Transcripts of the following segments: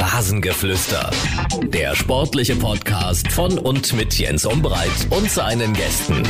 Rasengeflüster. Der sportliche Podcast von und mit Jens Umbreit und seinen Gästen.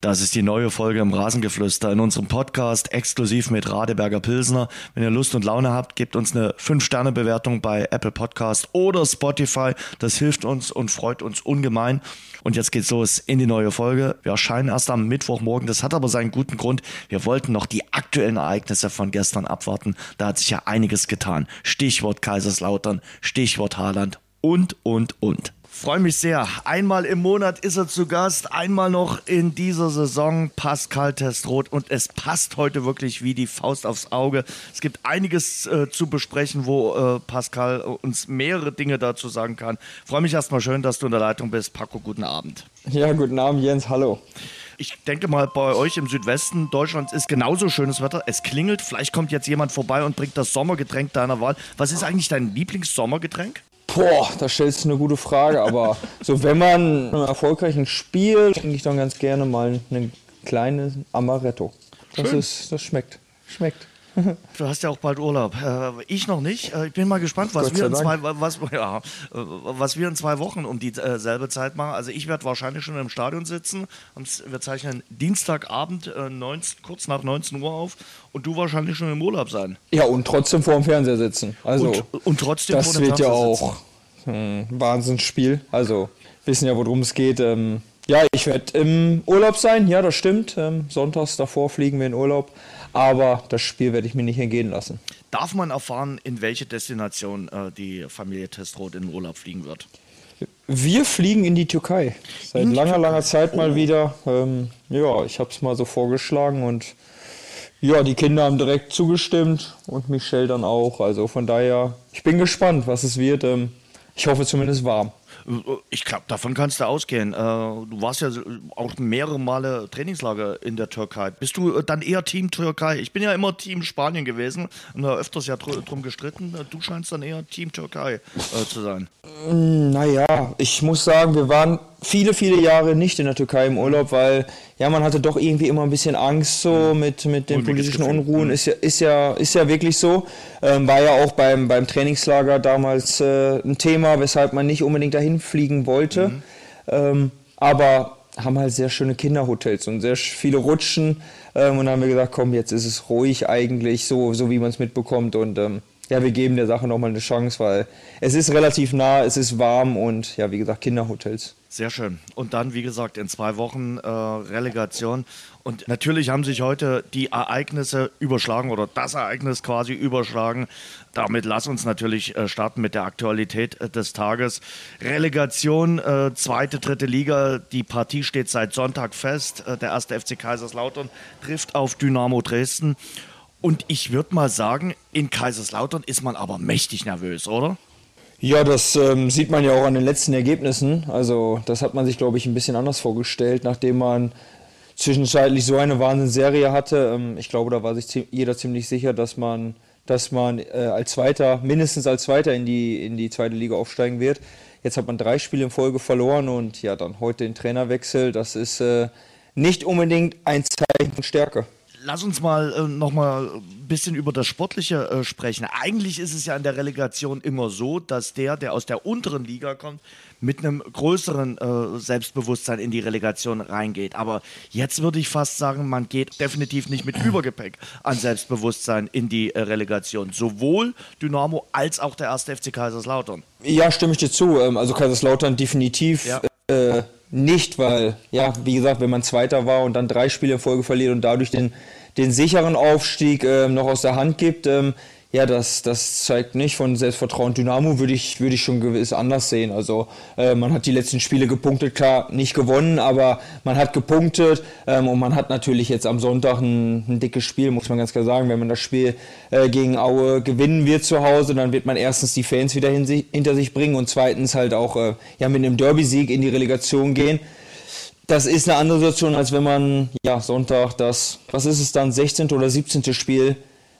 Das ist die neue Folge im Rasengeflüster in unserem Podcast exklusiv mit Radeberger Pilsner. Wenn ihr Lust und Laune habt, gebt uns eine 5-Sterne-Bewertung bei Apple Podcast oder Spotify. Das hilft uns und freut uns ungemein. Und jetzt geht's los in die neue Folge. Wir erscheinen erst am Mittwochmorgen. Das hat aber seinen guten Grund. Wir wollten noch die aktuellen Ereignisse von gestern abwarten. Da hat sich ja einiges getan. Stichwort Kaiserslautern, Stichwort Haaland und, und, und. Freue mich sehr. Einmal im Monat ist er zu Gast, einmal noch in dieser Saison Pascal Testroth und es passt heute wirklich wie die Faust aufs Auge. Es gibt einiges äh, zu besprechen, wo äh, Pascal uns mehrere Dinge dazu sagen kann. Freue mich erstmal schön, dass du in der Leitung bist. Paco, guten Abend. Ja, guten Abend, Jens. Hallo. Ich denke mal, bei euch im Südwesten Deutschlands ist genauso schönes Wetter. Es klingelt. Vielleicht kommt jetzt jemand vorbei und bringt das Sommergetränk deiner Wahl. Was ist eigentlich dein Lieblingssommergetränk? Boah, da stellst du eine gute Frage, aber so wenn man ein erfolgreichen Spiel, trinke ich dann ganz gerne mal einen kleinen Amaretto. Das Schön. ist, das schmeckt. Schmeckt. Du hast ja auch bald Urlaub. Äh, ich noch nicht. Äh, ich bin mal gespannt, was wir, in zwei, was, ja, äh, was wir in zwei Wochen um dieselbe Zeit machen. Also ich werde wahrscheinlich schon im Stadion sitzen wir zeichnen Dienstagabend äh, 19, kurz nach 19 Uhr auf und du wahrscheinlich schon im Urlaub sein. Ja, und trotzdem vor dem Fernseher sitzen. Also, und, und trotzdem vor das dem wird ja Fernseher auch ein Wahnsinnsspiel. Also, wissen ja, worum es geht. Ähm, ja, ich werde im Urlaub sein. Ja, das stimmt. Ähm, sonntags davor fliegen wir in Urlaub. Aber das Spiel werde ich mir nicht entgehen lassen. Darf man erfahren, in welche Destination äh, die Familie Testroth in den Urlaub fliegen wird? Wir fliegen in die Türkei. Seit In langer, langer Zeit mal Oh. wieder. Ähm, ja, ich habe es mal so vorgeschlagen und ja, die Kinder haben direkt zugestimmt und Michelle dann auch. Also von daher, ich bin gespannt, was es wird. Ähm, ich hoffe zumindest warm. Ich glaube, davon kannst du ausgehen. Äh, Du warst ja auch mehrere Male Trainingslager in der Türkei. Bist du äh, dann eher Team Türkei? Ich bin ja immer Team Spanien gewesen und da öfters ja dr- drum gestritten. Du scheinst dann eher Team Türkei äh, zu sein. Naja, ich muss sagen, wir waren viele, viele Jahre nicht in der Türkei im Urlaub, weil ja, man hatte doch irgendwie immer ein bisschen Angst so mit, mit den politischen. Unruhen. Ist ja, ist ja, ist ja wirklich so. Ähm, war ja auch beim, beim Trainingslager damals äh, ein Thema, weshalb man nicht unbedingt dahin fliegen wollte. Ähm, aber haben halt sehr schöne Kinderhotels und sehr viele Rutschen. Ähm, und dann haben wir gesagt, komm, jetzt ist es ruhig eigentlich, so, so wie man es mitbekommt. Und ähm, ja, wir geben der Sache nochmal eine Chance, weil es ist relativ nah, es ist warm und ja, wie gesagt, Kinderhotels. Sehr schön. Und dann, wie gesagt, in zwei Wochen äh, Relegation. Und natürlich haben sich heute die Ereignisse überschlagen oder das Ereignis quasi überschlagen. Damit lass uns natürlich äh, starten mit der Aktualität äh, des Tages. Relegation, äh, zweite, dritte Liga. Die Partie steht seit Sonntag fest. Der erste FC Kaiserslautern trifft auf Dynamo Dresden. Und ich würde mal sagen, in Kaiserslautern ist man aber mächtig nervös, oder? Ja, das ähm, sieht man ja auch an den letzten Ergebnissen. Also das hat man sich, glaube ich, ein bisschen anders vorgestellt, nachdem man zwischenzeitlich so eine Wahnsinnsserie hatte. Ähm, ich glaube, da war sich jeder ziemlich sicher, dass man, dass man äh, als Zweiter, mindestens als Zweiter in die, in die zweite Liga aufsteigen wird. Jetzt hat man drei Spiele in Folge verloren und ja, dann heute den Trainerwechsel. Das ist äh, nicht unbedingt ein Zeichen von Stärke. Lass uns mal äh, noch mal ein bisschen über das Sportliche äh, sprechen. Eigentlich ist es ja in der Relegation immer so, dass der, der aus der unteren Liga kommt, mit einem größeren äh, Selbstbewusstsein in die Relegation reingeht. Aber jetzt würde ich fast sagen, man geht definitiv nicht mit Übergepäck an Selbstbewusstsein in die äh, Relegation. Sowohl Dynamo als auch der erste FC Kaiserslautern. Ja, stimme ich dir zu. Ähm, Also Kaiserslautern definitiv Ja. äh, nicht, weil, ja, wie gesagt, wenn man Zweiter war und dann drei Spiele in Folge verliert und dadurch den, den sicheren Aufstieg ähm, noch aus der Hand gibt, ähm, ja, das, das zeigt nicht von Selbstvertrauen. Dynamo würde ich, würde ich schon gewiss anders sehen. Also äh, man hat die letzten Spiele gepunktet, klar, nicht gewonnen, aber man hat gepunktet ähm, und man hat natürlich jetzt am Sonntag ein, ein dickes Spiel, muss man ganz klar sagen. Wenn man das Spiel äh, gegen Aue gewinnen wird zu Hause, dann wird man erstens die Fans wieder hin, hinter sich bringen und zweitens halt auch äh, ja, mit einem Derby-Sieg in die Relegation gehen. Das ist eine andere Situation, als wenn man ja Sonntag das, was ist es dann, 16. oder 17. Spiel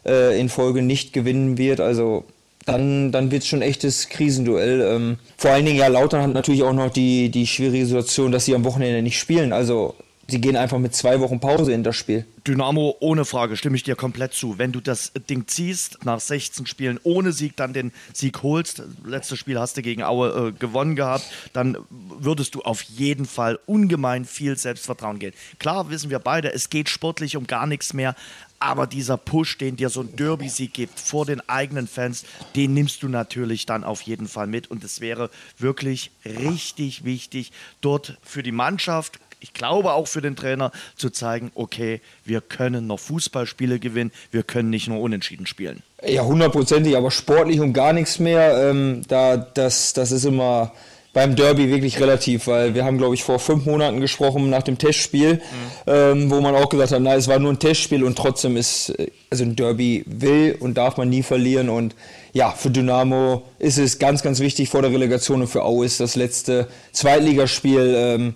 äh, in Folge nicht gewinnen wird. Also dann, dann wird es schon echtes Krisenduell. Ähm, vor allen Dingen, ja, Lautern hat natürlich auch noch die, die schwierige Situation, dass sie am Wochenende nicht spielen. Also sie gehen einfach mit zwei Wochen Pause in das Spiel. Dynamo, ohne Frage, stimme ich dir komplett zu. Wenn du das Ding ziehst, nach 16 Spielen ohne Sieg, dann den Sieg holst, letztes Spiel hast du gegen Aue äh, gewonnen gehabt, dann würdest du auf jeden Fall ungemein viel Selbstvertrauen gehen. Klar wissen wir beide, es geht sportlich um gar nichts mehr, aber dieser Push, den dir so ein Derby-Sieg gibt vor den eigenen Fans, den nimmst du natürlich dann auf jeden Fall mit. Und es wäre wirklich richtig wichtig, dort für die Mannschaft, ich glaube auch für den Trainer, zu zeigen, okay, wir können noch Fußballspiele gewinnen, wir können nicht nur unentschieden spielen. Ja, hundertprozentig, aber sportlich um gar nichts mehr. Ähm, da, das, das ist immer beim Derby wirklich relativ, weil wir haben, glaube ich, vor fünf Monaten gesprochen nach dem Testspiel, mhm. ähm, wo man auch gesagt hat, na, es war nur ein Testspiel und trotzdem ist, äh, also ein Derby will und darf man nie verlieren und ja, für Dynamo ist es ganz, ganz wichtig vor der Relegation und für Aue ist das letzte Zweitligaspiel ähm,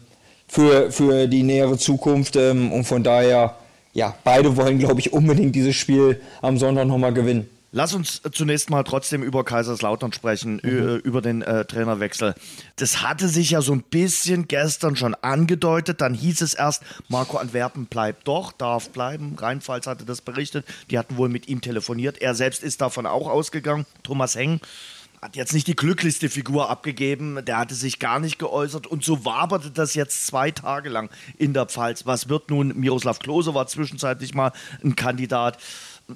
für, für die nähere Zukunft ähm, und von daher, ja, beide wollen, glaube ich, unbedingt dieses Spiel am Sonntag nochmal gewinnen. Lass uns zunächst mal trotzdem über Kaiserslautern sprechen, mhm. über den äh, Trainerwechsel. Das hatte sich ja so ein bisschen gestern schon angedeutet. Dann hieß es erst, Marco Antwerpen bleibt doch, darf bleiben. Rheinpfalz hatte das berichtet. Die hatten wohl mit ihm telefoniert. Er selbst ist davon auch ausgegangen. Thomas Heng hat jetzt nicht die glücklichste Figur abgegeben. Der hatte sich gar nicht geäußert. Und so waberte das jetzt zwei Tage lang in der Pfalz. Was wird nun? Miroslav Klose war zwischenzeitlich mal ein Kandidat.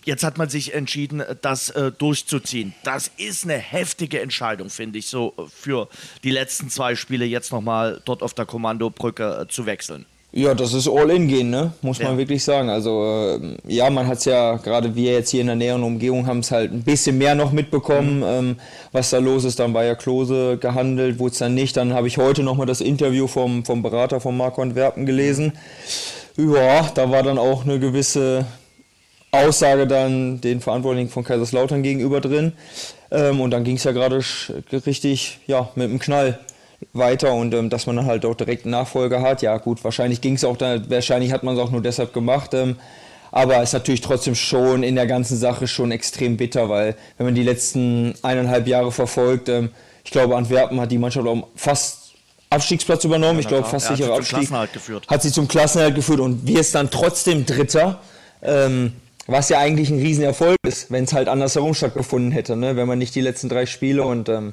Jetzt hat man sich entschieden, das äh, durchzuziehen. Das ist eine heftige Entscheidung, finde ich, so für die letzten zwei Spiele jetzt nochmal dort auf der Kommandobrücke äh, zu wechseln. Ja, das ist All-In gehen, ne? muss man ja. wirklich sagen. Also äh, ja, man hat es ja, gerade wir jetzt hier in der näheren Umgebung, haben es halt ein bisschen mehr noch mitbekommen, mhm. ähm, was da los ist. Dann bei ja Klose gehandelt, wurde es dann nicht. Dann habe ich heute nochmal das Interview vom, vom Berater von Marco Antwerpen gelesen. Ja, da war dann auch eine gewisse Aussage dann den Verantwortlichen von Kaiserslautern gegenüber drin. Ähm, und dann ging es ja gerade richtig ja, mit dem Knall weiter und ähm, dass man dann halt auch direkt einen Nachfolger hat. Ja gut, wahrscheinlich ging es auch, da, wahrscheinlich hat man es auch nur deshalb gemacht. Ähm, aber ist natürlich trotzdem schon in der ganzen Sache schon extrem bitter, weil wenn man die letzten eineinhalb Jahre verfolgt, ähm, ich glaube Antwerpen hat die Mannschaft auch fast Abstiegsplatz übernommen. Ja, ich glaube fast sicherer Abstieg. Hat sie zum Klassenerhalt geführt und wir ist dann trotzdem Dritter. Ähm, was ja eigentlich ein Riesenerfolg ist, wenn es halt andersherum stattgefunden hätte, ne? wenn man nicht die letzten drei Spiele und ähm,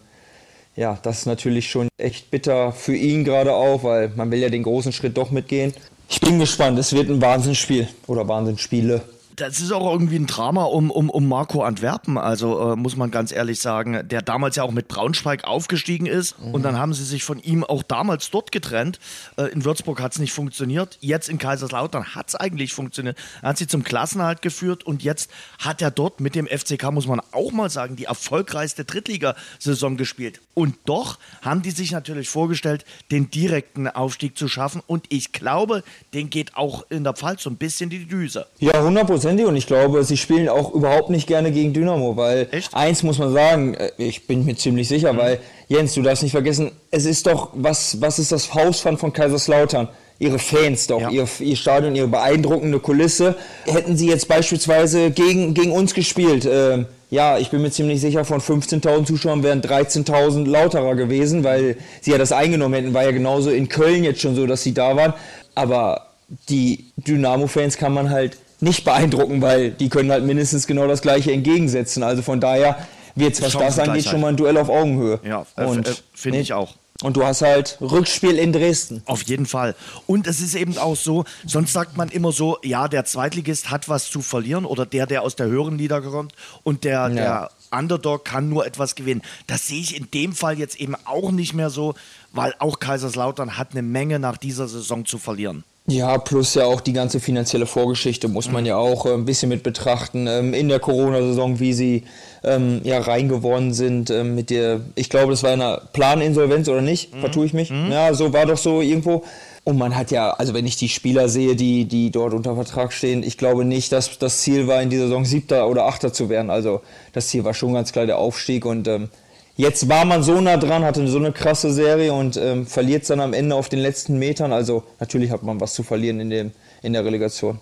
ja, das ist natürlich schon echt bitter für ihn gerade auch, weil man will ja den großen Schritt doch mitgehen. Ich bin gespannt, es wird ein Wahnsinnsspiel oder Wahnsinnsspiele das ist auch irgendwie ein Drama um, um, um Marco Antwerpen, also äh, muss man ganz ehrlich sagen, der damals ja auch mit Braunschweig aufgestiegen ist mhm. und dann haben sie sich von ihm auch damals dort getrennt. Äh, in Würzburg hat es nicht funktioniert, jetzt in Kaiserslautern hat es eigentlich funktioniert. Er hat sie zum Klassenhalt geführt und jetzt hat er dort mit dem FCK, muss man auch mal sagen, die erfolgreichste Drittligasaison gespielt. Und doch haben die sich natürlich vorgestellt, den direkten Aufstieg zu schaffen und ich glaube, den geht auch in der Pfalz so ein bisschen die Düse. Ja, 100 hundertprozentig und ich glaube, sie spielen auch überhaupt nicht gerne gegen Dynamo, weil Echt? eins muss man sagen, äh, ich bin mir ziemlich sicher, mhm. weil Jens, du darfst nicht vergessen, es ist doch, was, was ist das Hausfand von Kaiserslautern? Ihre Fans doch, ja. ihr, ihr Stadion, ihre beeindruckende Kulisse. Hätten sie jetzt beispielsweise gegen, gegen uns gespielt, äh, ja, ich bin mir ziemlich sicher, von 15.000 Zuschauern wären 13.000 lauterer gewesen, weil sie ja das eingenommen hätten. War ja genauso in Köln jetzt schon so, dass sie da waren. Aber die Dynamo-Fans kann man halt nicht beeindrucken, weil die können halt mindestens genau das Gleiche entgegensetzen. Also von daher wird es, was das angeht, schon mal ein Duell auf Augenhöhe. Ja, äh, äh, finde ich auch. Und du hast halt Rückspiel in Dresden. Auf jeden Fall. Und es ist eben auch so, sonst sagt man immer so, ja, der Zweitligist hat was zu verlieren oder der, der aus der höheren Liga kommt und der, ja. der Underdog kann nur etwas gewinnen. Das sehe ich in dem Fall jetzt eben auch nicht mehr so, weil auch Kaiserslautern hat eine Menge nach dieser Saison zu verlieren. Ja, plus ja auch die ganze finanzielle Vorgeschichte muss man ja auch äh, ein bisschen mit betrachten. Ähm, in der Corona-Saison, wie sie ähm, ja reingeworden sind ähm, mit der, ich glaube, das war eine Planinsolvenz oder nicht? Mhm. Vertue ich mich? Mhm. Ja, so war doch so irgendwo. Und man hat ja, also wenn ich die Spieler sehe, die, die dort unter Vertrag stehen, ich glaube nicht, dass das Ziel war, in dieser Saison Siebter oder Achter zu werden. Also das Ziel war schon ganz klar der Aufstieg und ähm, Jetzt war man so nah dran, hatte so eine krasse Serie und ähm, verliert es dann am Ende auf den letzten Metern. Also natürlich hat man was zu verlieren in, dem, in der Relegation.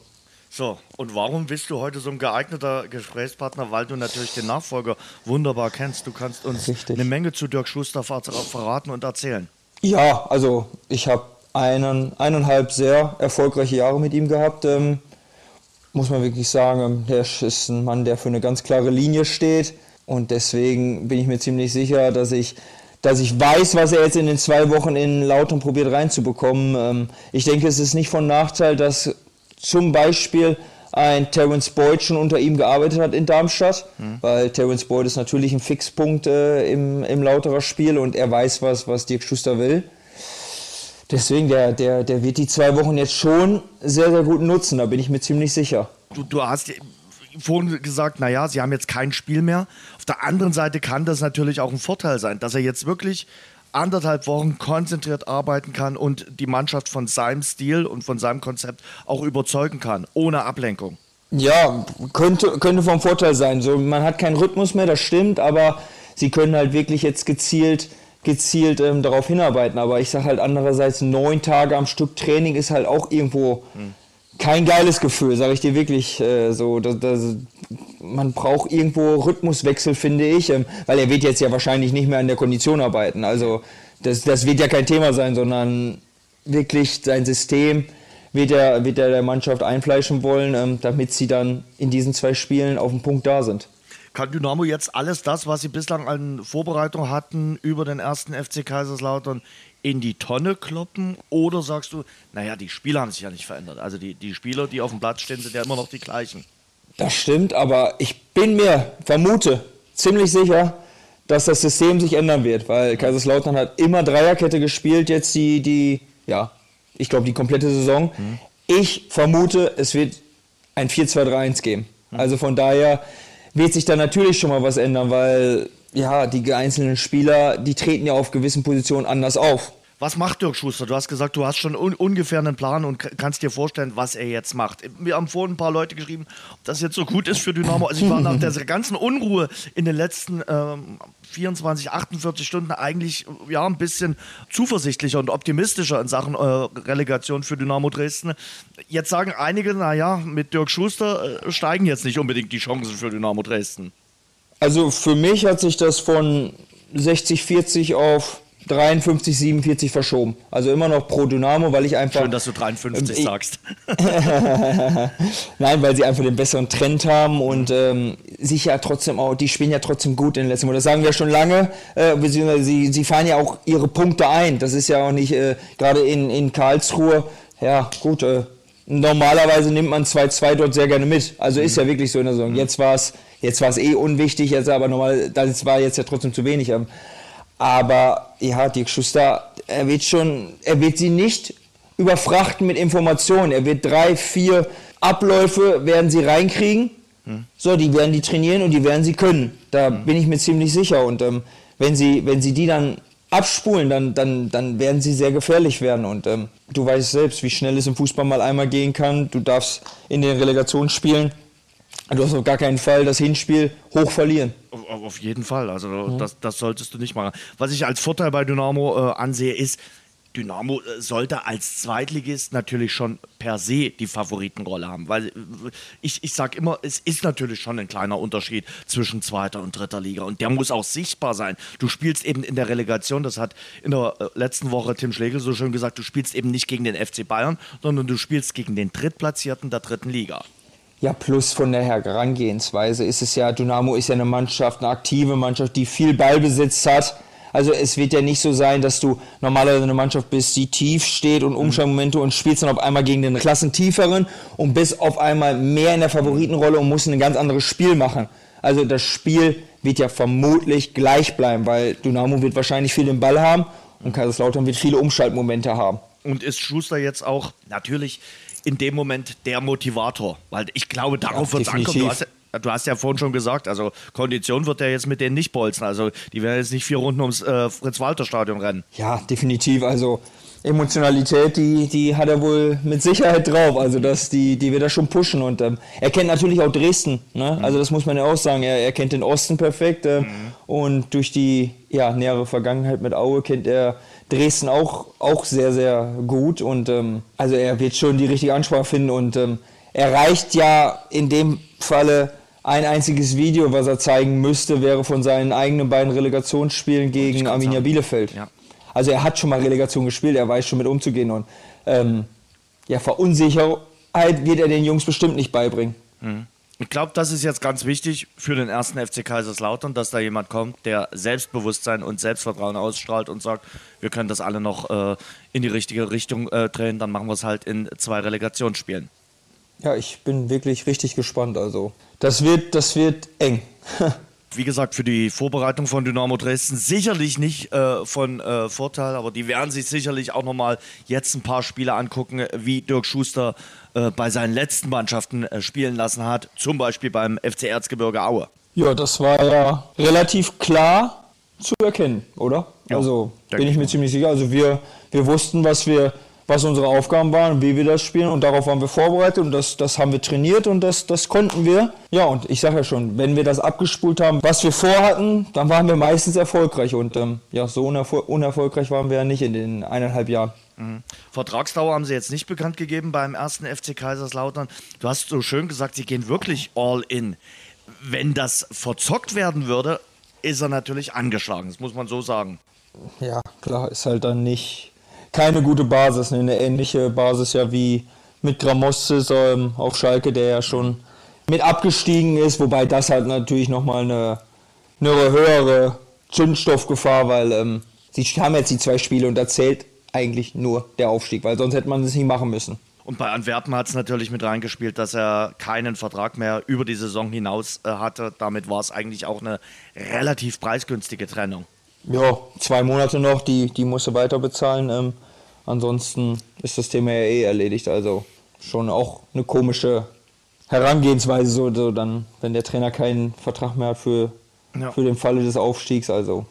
So, und warum bist du heute so ein geeigneter Gesprächspartner? Weil du natürlich den Nachfolger wunderbar kennst. Du kannst uns Richtig. eine Menge zu Dirk Schuster verraten und erzählen. Ja, also ich habe einen, eineinhalb sehr erfolgreiche Jahre mit ihm gehabt. Ähm, muss man wirklich sagen, der ist ein Mann, der für eine ganz klare Linie steht. Und deswegen bin ich mir ziemlich sicher, dass ich, dass ich weiß, was er jetzt in den zwei Wochen in Lautern probiert reinzubekommen. Ähm, ich denke, es ist nicht von Nachteil, dass zum Beispiel ein Terence Boyd schon unter ihm gearbeitet hat in Darmstadt, mhm. weil Terence Boyd ist natürlich ein Fixpunkt äh, im, im Lauterer Spiel und er weiß, was, was Dirk Schuster will. Deswegen, der, der, der wird die zwei Wochen jetzt schon sehr, sehr gut nutzen, da bin ich mir ziemlich sicher. Du, du hast vorhin gesagt, naja, sie haben jetzt kein Spiel mehr. Auf der anderen Seite kann das natürlich auch ein Vorteil sein, dass er jetzt wirklich anderthalb Wochen konzentriert arbeiten kann und die Mannschaft von seinem Stil und von seinem Konzept auch überzeugen kann, ohne Ablenkung. Ja, könnte, könnte vom Vorteil sein. So, man hat keinen Rhythmus mehr, das stimmt, aber sie können halt wirklich jetzt gezielt, gezielt ähm, darauf hinarbeiten. Aber ich sage halt andererseits, neun Tage am Stück Training ist halt auch irgendwo hm. Kein geiles Gefühl, sage ich dir wirklich. Äh, so, das, das, man braucht irgendwo Rhythmuswechsel, finde ich, ähm, weil er wird jetzt ja wahrscheinlich nicht mehr an der Kondition arbeiten. Also das, das wird ja kein Thema sein, sondern wirklich sein System wird er, wird er der Mannschaft einfleischen wollen, ähm, damit sie dann in diesen zwei Spielen auf dem Punkt da sind. Kann Dynamo jetzt alles das, was sie bislang an Vorbereitung hatten über den ersten FC Kaiserslautern, in die Tonne kloppen? Oder sagst du, naja, die Spieler haben sich ja nicht verändert. Also die, die Spieler, die auf dem Platz stehen, sind ja immer noch die gleichen. Das stimmt, aber ich bin mir, vermute, ziemlich sicher, dass das System sich ändern wird, weil Kaiserslautern hat immer Dreierkette gespielt, jetzt die, die ja, ich glaube, die komplette Saison. Mhm. Ich vermute, es wird ein 4-2-3-1 geben. Mhm. Also von daher wird sich da natürlich schon mal was ändern, weil ja, die einzelnen Spieler, die treten ja auf gewissen Positionen anders auf. Was macht Dirk Schuster? Du hast gesagt, du hast schon un ungefähr einen Plan und kannst dir vorstellen, was er jetzt macht. Wir haben vorhin ein paar Leute geschrieben, ob das jetzt so gut ist für Dynamo. Also ich war nach der ganzen Unruhe in den letzten ähm, 24, 48 Stunden eigentlich ja ein bisschen zuversichtlicher und optimistischer in Sachen äh, Relegation für Dynamo Dresden. Jetzt sagen einige, naja, mit Dirk Schuster äh, steigen jetzt nicht unbedingt die Chancen für Dynamo Dresden. Also für mich hat sich das von 60, 40 auf 53, 47 verschoben. Also immer noch pro Dynamo, weil ich einfach. Schön, dass du 53 ähm, sagst. Nein, weil sie einfach den besseren Trend haben und ähm, sich ja trotzdem auch, die spielen ja trotzdem gut in den letzten Monaten. Das sagen wir schon lange. Äh, sie, sie fahren ja auch ihre Punkte ein. Das ist ja auch nicht, äh, gerade in, in Karlsruhe, ja, gut, äh, normalerweise nimmt man 2-2 dort sehr gerne mit. Also ist ja mhm. wirklich so in der Saison. Mhm. Jetzt war es jetzt eh unwichtig, jetzt aber normal, das war jetzt ja trotzdem zu wenig. Ähm, aber ja, Dirk Schuster, er wird schon, er wird sie nicht überfrachten mit Informationen. Er wird drei, vier Abläufe werden sie reinkriegen. Hm. So, die werden die trainieren und die werden sie können. Da hm. bin ich mir ziemlich sicher. Und ähm, wenn sie, wenn sie die dann abspulen, dann, dann, dann werden sie sehr gefährlich werden. Und ähm, du weißt selbst, wie schnell es im Fußball mal einmal gehen kann. Du darfst in den Relegationsspielen Du hast auf gar keinen Fall das Hinspiel hoch verlieren. Auf jeden Fall. Also mhm. das, das solltest du nicht machen. Was ich als Vorteil bei Dynamo äh, ansehe, ist, Dynamo äh, sollte als Zweitligist natürlich schon per se die Favoritenrolle haben. Weil äh, ich, ich sage immer, es ist natürlich schon ein kleiner Unterschied zwischen zweiter und dritter Liga. Und der muss auch sichtbar sein. Du spielst eben in der Relegation, das hat in der äh, letzten Woche Tim Schlegel so schön gesagt, du spielst eben nicht gegen den FC Bayern, sondern du spielst gegen den Drittplatzierten der dritten Liga. Ja, plus von der Herangehensweise ist es ja, Dynamo ist ja eine Mannschaft, eine aktive Mannschaft, die viel Ballbesitz hat. Also es wird ja nicht so sein, dass du normalerweise eine Mannschaft bist, die tief steht und Umschaltmomente und spielst dann auf einmal gegen den Klassentieferen und bist auf einmal mehr in der Favoritenrolle und musst ein ganz anderes Spiel machen. Also das Spiel wird ja vermutlich gleich bleiben, weil Dynamo wird wahrscheinlich viel den Ball haben und Kaiserslautern wird viele Umschaltmomente haben. Und ist Schuster jetzt auch natürlich in dem Moment der Motivator. Weil ich glaube, darauf ja, wird es ankommen. Du hast, du hast, ja vorhin schon gesagt, also Kondition wird er jetzt mit denen nicht bolzen. Also die werden jetzt nicht vier Runden ums äh, Fritz-Walter-Stadion rennen. Ja, definitiv. Also Emotionalität, die, die hat er wohl mit Sicherheit drauf. Also das, die, die wird er schon pushen. Und ähm, er kennt natürlich auch Dresden. Ne? Mhm. Also das muss man ja auch sagen. Er, er kennt den Osten perfekt. Äh, mhm. Und durch die ja, nähere Vergangenheit mit Aue kennt er Dresden auch, auch sehr, sehr gut. Und ähm, also er wird schon die richtige Ansprache finden und ähm, er reicht ja in dem Falle ein einziges Video, was er zeigen müsste, wäre von seinen eigenen beiden Relegationsspielen gegen Arminia sagen. Bielefeld. Ja. Also er hat schon mal Relegation gespielt, er weiß schon mit umzugehen und ähm, ja, Verunsicherheit wird er den Jungs bestimmt nicht beibringen. Mhm. Ich glaube, das ist jetzt ganz wichtig für den ersten FC Kaiserslautern, dass da jemand kommt, der Selbstbewusstsein und Selbstvertrauen ausstrahlt und sagt, wir können das alle noch äh, in die richtige Richtung äh, drehen, dann machen wir es halt in zwei Relegationsspielen. Ja, ich bin wirklich richtig gespannt. Also, das wird, das wird eng. wie gesagt, für die Vorbereitung von Dynamo Dresden sicherlich nicht äh, von äh, Vorteil, aber die werden sich sicherlich auch nochmal jetzt ein paar Spiele angucken, wie Dirk Schuster äh, bei seinen letzten Mannschaften äh, spielen lassen hat, zum Beispiel beim FC Erzgebirge Aue. Ja, das war ja relativ klar zu erkennen, oder? Ja, also bin ich mir ziemlich sicher. Also wir, wir wussten, was wir was unsere Aufgaben waren, wie wir das spielen und darauf waren wir vorbereitet und das, das haben wir trainiert und das, das konnten wir. Ja, und ich sage ja schon, wenn wir das abgespult haben, was wir vorhatten, dann waren wir meistens erfolgreich und ähm, ja, so unerfol unerfolgreich waren wir ja nicht in den eineinhalb Jahren. Mhm. Vertragsdauer haben sie jetzt nicht bekannt gegeben beim ersten FC Kaiserslautern. Du hast so schön gesagt, sie gehen wirklich all in. Wenn das verzockt werden würde, ist er natürlich angeschlagen, das muss man so sagen. Ja, klar, ist halt dann nicht keine gute Basis. Ne? Eine ähnliche Basis ja wie mit Gramostis ähm, auf Schalke, der ja schon mit abgestiegen ist, wobei das halt natürlich nochmal eine, eine höhere Zündstoffgefahr, weil ähm, sie haben jetzt die zwei Spiele und da zählt eigentlich nur der Aufstieg, weil sonst hätte man es nicht machen müssen. Und bei Antwerpen hat es natürlich mit reingespielt, dass er keinen Vertrag mehr über die Saison hinaus äh, hatte. Damit war es eigentlich auch eine relativ preisgünstige Trennung. Ja, zwei Monate noch, die, die musst du weiter bezahlen. Ähm, ansonsten ist das Thema ja eh erledigt. Also schon auch eine komische Herangehensweise, so, so dann, wenn der Trainer keinen Vertrag mehr hat für, ja. für den Falle des Aufstiegs. Also,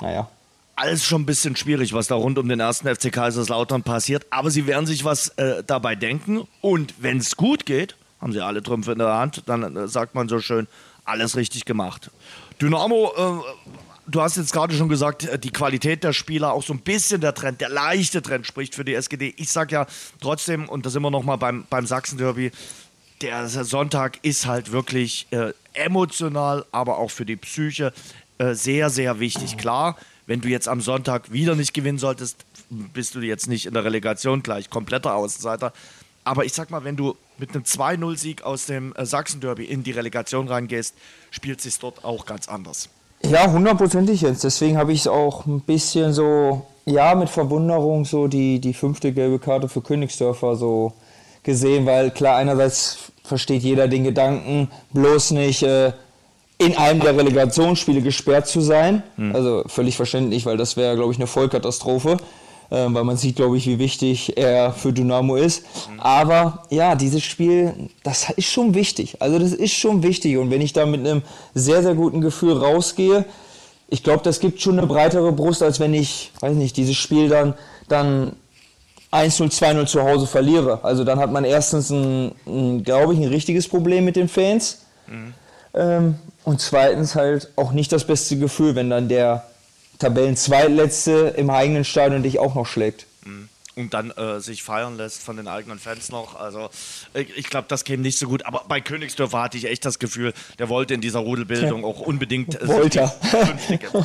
naja. Alles schon ein bisschen schwierig, was da rund um den ersten FC Kaiserslautern passiert. Aber sie werden sich was äh, dabei denken. Und wenn es gut geht, haben sie alle Trümpfe in der Hand, dann äh, sagt man so schön, alles richtig gemacht. Dynamo äh, du hast jetzt gerade schon gesagt, äh, die Qualität der Spieler, auch so ein bisschen der Trend, der leichte Trend spricht für die SGD. Ich sag ja trotzdem, und da sind wir nochmal beim, beim Sachsen-Derby, der Sonntag ist halt wirklich äh, emotional, aber auch für die Psyche äh, sehr, sehr wichtig. Klar, wenn du jetzt am Sonntag wieder nicht gewinnen solltest, bist du jetzt nicht in der Relegation gleich kompletter Außenseiter. Aber ich sag mal, wenn du mit einem 2-0-Sieg aus dem äh, Sachsen-Derby in die Relegation reingehst, spielt sich dort auch ganz anders. Ja, hundertprozentig jetzt. Deswegen habe ich es auch ein bisschen so, ja, mit Verwunderung so die, die fünfte gelbe Karte für Königsdörfer so gesehen, weil klar, einerseits versteht jeder den Gedanken, bloß nicht äh, in einem der Relegationsspiele gesperrt zu sein. Mhm. Also völlig verständlich, weil das wäre, glaube ich, eine Vollkatastrophe äh, weil man sieht, glaube ich, wie wichtig er für Dynamo ist. Mhm. Aber ja, dieses Spiel, das ist schon wichtig. Also das ist schon wichtig. Und wenn ich da mit einem sehr, sehr guten Gefühl rausgehe, ich glaube, das gibt schon eine breitere Brust, als wenn ich, weiß nicht, dieses Spiel dann, dann 1-0, 2-0 zu Hause verliere. Also dann hat man erstens, ein, ein glaube ich, ein richtiges Problem mit den Fans. Mhm. Ähm, und zweitens halt auch nicht das beste Gefühl, wenn dann der Tabellenzweitletzte im eigenen Stadion dich auch noch schlägt. Mhm. Und dann äh, sich feiern lässt von den eigenen Fans noch. Also ich, ich glaube, das käme nicht so gut. Aber bei Königsdörfer hatte ich echt das Gefühl, der wollte in dieser Rudelbildung auch unbedingt äh, wollte.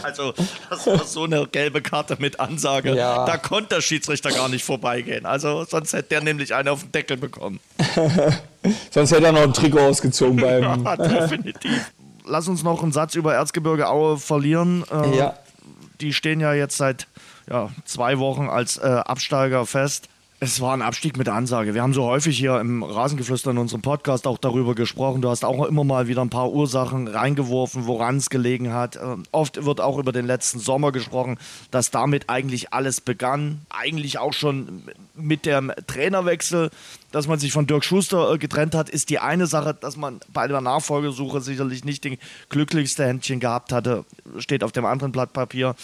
Also das war so eine gelbe Karte mit Ansage. Ja. Da konnte der Schiedsrichter gar nicht vorbeigehen. Also sonst hätte der nämlich eine auf den Deckel bekommen. sonst hätte er noch ein Trikot ausgezogen beim. ja, definitiv. Lass uns noch einen Satz über Erzgebirge Aue verlieren. Äh, ja die stehen ja jetzt seit ja, zwei Wochen als äh, Absteiger fest. Es war ein Abstieg mit Ansage. Wir haben so häufig hier im Rasengeflüster in unserem Podcast auch darüber gesprochen. Du hast auch immer mal wieder ein paar Ursachen reingeworfen, woran es gelegen hat. Ähm, oft wird auch über den letzten Sommer gesprochen, dass damit eigentlich alles begann. Eigentlich auch schon mit dem Trainerwechsel, dass man sich von Dirk Schuster äh, getrennt hat, ist die eine Sache, dass man bei der Nachfolgesuche sicherlich nicht den glücklichste Händchen gehabt hatte. Steht auf dem anderen Blatt Papier.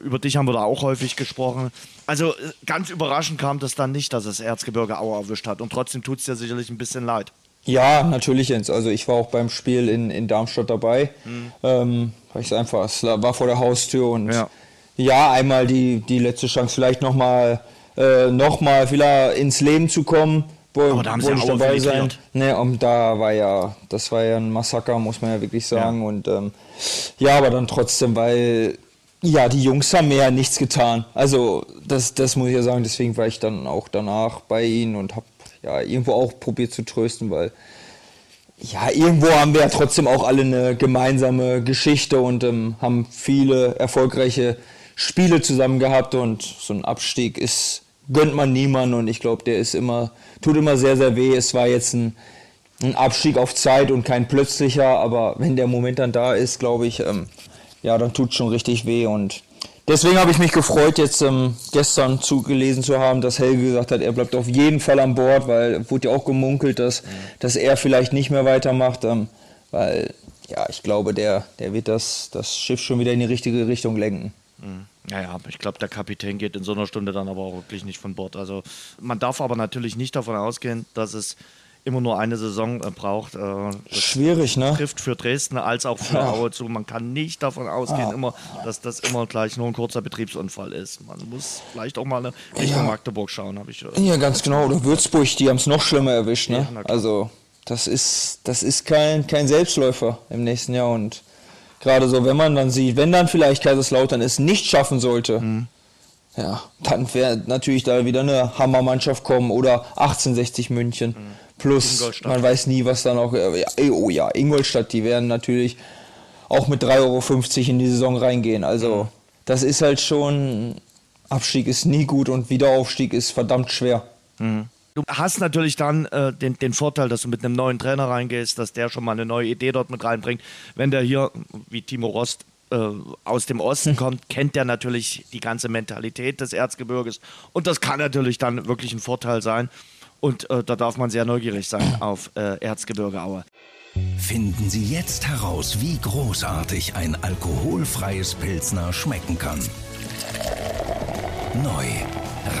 Über dich haben wir da auch häufig gesprochen. Also äh, ganz überraschend kam das dann nicht, dass es Erzgebirge Aue erwischt hat. Und trotzdem tut es dir sicherlich ein bisschen leid. Ja, natürlich, Jens. Also ich war auch beim Spiel in, in Darmstadt dabei. Mhm. Ähm, ich einfach, es war vor der Haustür und ja, ja einmal die, die letzte Chance, vielleicht nochmal äh, noch wieder ins Leben zu kommen. Wo, Aber da haben sie ich dabei sein. Ne, und da war ja, das war ja ein Massaker, muss man ja wirklich sagen. Ja. Und ähm, ja, aber dann trotzdem, weil Ja, die Jungs haben mir ja nichts getan. Also das, das muss ich ja sagen. Deswegen war ich dann auch danach bei ihnen und habe ja irgendwo auch probiert zu trösten, weil ja, irgendwo haben wir ja trotzdem auch alle eine gemeinsame Geschichte und ähm, haben viele erfolgreiche Spiele zusammen gehabt und so ein Abstieg ist, gönnt man niemanden und ich glaube, der ist immer, tut immer sehr, sehr weh. Es war jetzt ein, ein Abstieg auf Zeit und kein plötzlicher, aber wenn der Moment dann da ist, glaube ich, ähm, ja, dann tut schon richtig weh und Deswegen habe ich mich gefreut, jetzt ähm, gestern zugelesen zu haben, dass Helge gesagt hat, er bleibt auf jeden Fall an Bord, weil wurde ja auch gemunkelt, dass, dass er vielleicht nicht mehr weitermacht, ähm, weil ja, ich glaube, der, der wird das, das Schiff schon wieder in die richtige Richtung lenken. Mhm. Ja, ja, ich glaube, der Kapitän geht in so einer Stunde dann aber auch wirklich nicht von Bord. Also man darf aber natürlich nicht davon ausgehen, dass es immer nur eine Saison äh, braucht. Äh, Schwierig, ne? Trifft für Dresden als auch für ja. Aue zu. Man kann nicht davon ausgehen, ja. immer, dass das immer gleich nur ein kurzer Betriebsunfall ist. Man muss vielleicht auch mal Richtung ja. Magdeburg schauen, habe ich. Äh, ja, ganz genau. Oder Würzburg, die haben es noch schlimmer erwischt, ne? also das ist, das ist kein, kein Selbstläufer im nächsten Jahr und gerade so, wenn man dann sieht, wenn dann vielleicht Kaiserslautern es nicht schaffen sollte, mhm. ja, dann wäre natürlich da wieder eine Hammermannschaft kommen oder 1860 München. Mhm. Plus, man weiß nie, was da noch. Äh, oh ja, Ingolstadt, die werden natürlich auch mit 3,50 Euro in die Saison reingehen. Also, das ist halt schon. Abstieg ist nie gut und Wiederaufstieg ist verdammt schwer. Mhm. Du hast natürlich dann äh, den, den Vorteil, dass du mit einem neuen Trainer reingehst, dass der schon mal eine neue Idee dort mit reinbringt. Wenn der hier, wie Timo Rost, äh, aus dem Osten kommt, kennt der natürlich die ganze Mentalität des Erzgebirges. Und das kann natürlich dann wirklich ein Vorteil sein. Und äh, da darf man sehr neugierig sein auf äh, Erzgebirge Aue. Finden Sie jetzt heraus, wie großartig ein alkoholfreies Pilzner schmecken kann. Neu.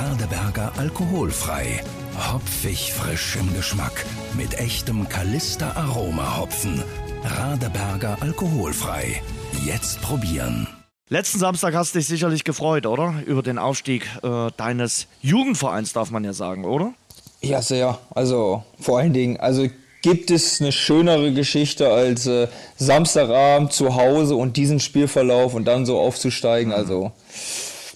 Radeberger alkoholfrei. Hopfig frisch im Geschmack. Mit echtem Kalister Aroma Hopfen. Radeberger alkoholfrei. Jetzt probieren. Letzten Samstag hast du dich sicherlich gefreut, oder? Über den Aufstieg äh, deines Jugendvereins, darf man ja sagen, oder? Ja, sehr. Also vor allen Dingen, also gibt es eine schönere Geschichte als äh, Samstagabend zu Hause und diesen Spielverlauf und dann so aufzusteigen. Mhm. Also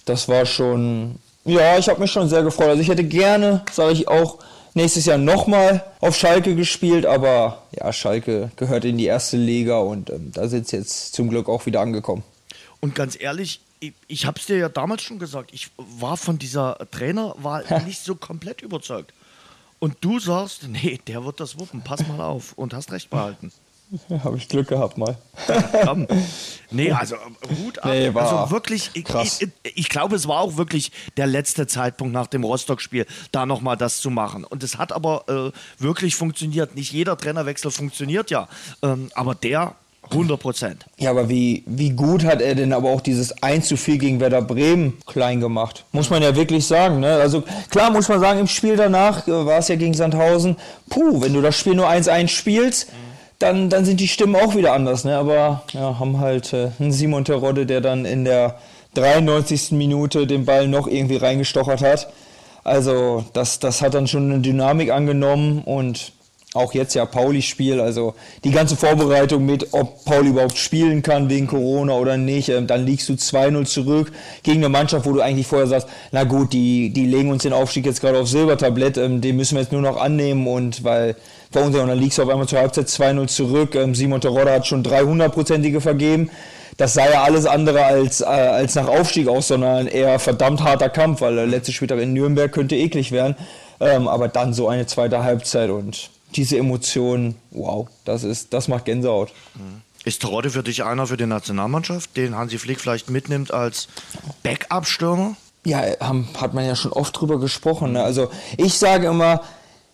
das war schon, ja, ich habe mich schon sehr gefreut. Also ich hätte gerne, sage ich auch, nächstes Jahr nochmal auf Schalke gespielt, aber ja, Schalke gehört in die erste Liga und ähm, da sind sie jetzt zum Glück auch wieder angekommen. Und ganz ehrlich, ich, ich habe es dir ja damals schon gesagt, ich war von dieser Trainerwahl nicht so komplett überzeugt. Und du sagst, nee, der wird das wuppen, pass mal auf und hast recht behalten. Ja, Habe ich Glück gehabt mal. nee, also gut. Nee, war also wirklich. Ich, ich, ich, glaube, es war auch wirklich der letzte Zeitpunkt nach dem Rostock-Spiel, da nochmal das zu machen. Und es hat aber äh, wirklich funktioniert. Nicht jeder Trainerwechsel funktioniert ja. Ähm, aber der 100 Prozent. Ja, aber wie, wie gut hat er denn aber auch dieses 1 zu 4 gegen Werder Bremen klein gemacht? Muss man ja wirklich sagen. Ne? Also klar muss man sagen, im Spiel danach äh, war es ja gegen Sandhausen. Puh, wenn du das Spiel nur 1-1 spielst, dann, dann sind die Stimmen auch wieder anders. Ne? Aber ja, haben halt äh, einen Simon Terodde, der dann in der 93. Minute den Ball noch irgendwie reingestochert hat. Also das, das hat dann schon eine Dynamik angenommen und auch jetzt ja Pauli-Spiel, also die ganze Vorbereitung mit, ob Pauli überhaupt spielen kann wegen Corona oder nicht, ähm, dann liegst du 2-0 zurück gegen eine Mannschaft, wo du eigentlich vorher sagst, na gut, die, die legen uns den Aufstieg jetzt gerade auf Silbertablett, ähm, den müssen wir jetzt nur noch annehmen und weil bei uns, und dann liegst du auf einmal zur Halbzeit 2-0 zurück, ähm, Simon Terodde hat schon 300-prozentige vergeben, das sah ja alles andere als, äh, als nach Aufstieg aus, sondern eher verdammt harter Kampf, weil der letzte Spieltag in Nürnberg könnte eklig werden, ähm, aber dann so eine zweite Halbzeit und diese Emotionen, wow, das ist, das macht Gänsehaut. Ist Terodde für dich einer für die Nationalmannschaft, den Hansi Flick vielleicht mitnimmt als Backup-Stürmer? Ja, hat man ja schon oft drüber gesprochen. Ne? Also ich sage immer,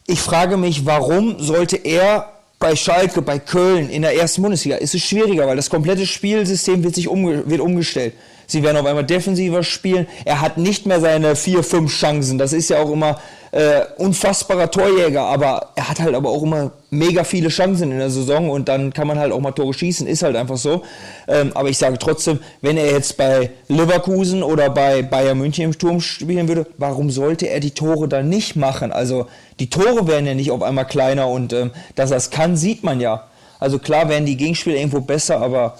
ich frage mich, warum sollte er bei Schalke, bei Köln in der ersten Bundesliga? Ist es schwieriger, weil das komplette Spielsystem wird sich umge wird umgestellt. Sie werden auf einmal defensiver spielen. Er hat nicht mehr seine vier, fünf Chancen. Das ist ja auch immer äh, unfassbarer Torjäger, aber er hat halt aber auch immer mega viele Chancen in der Saison und dann kann man halt auch mal Tore schießen, ist halt einfach so. Ähm, aber ich sage trotzdem, wenn er jetzt bei Leverkusen oder bei Bayern München im Sturm spielen würde, warum sollte er die Tore dann nicht machen? Also die Tore werden ja nicht auf einmal kleiner und ähm, dass er es kann, sieht man ja. Also klar werden die Gegenspieler irgendwo besser, aber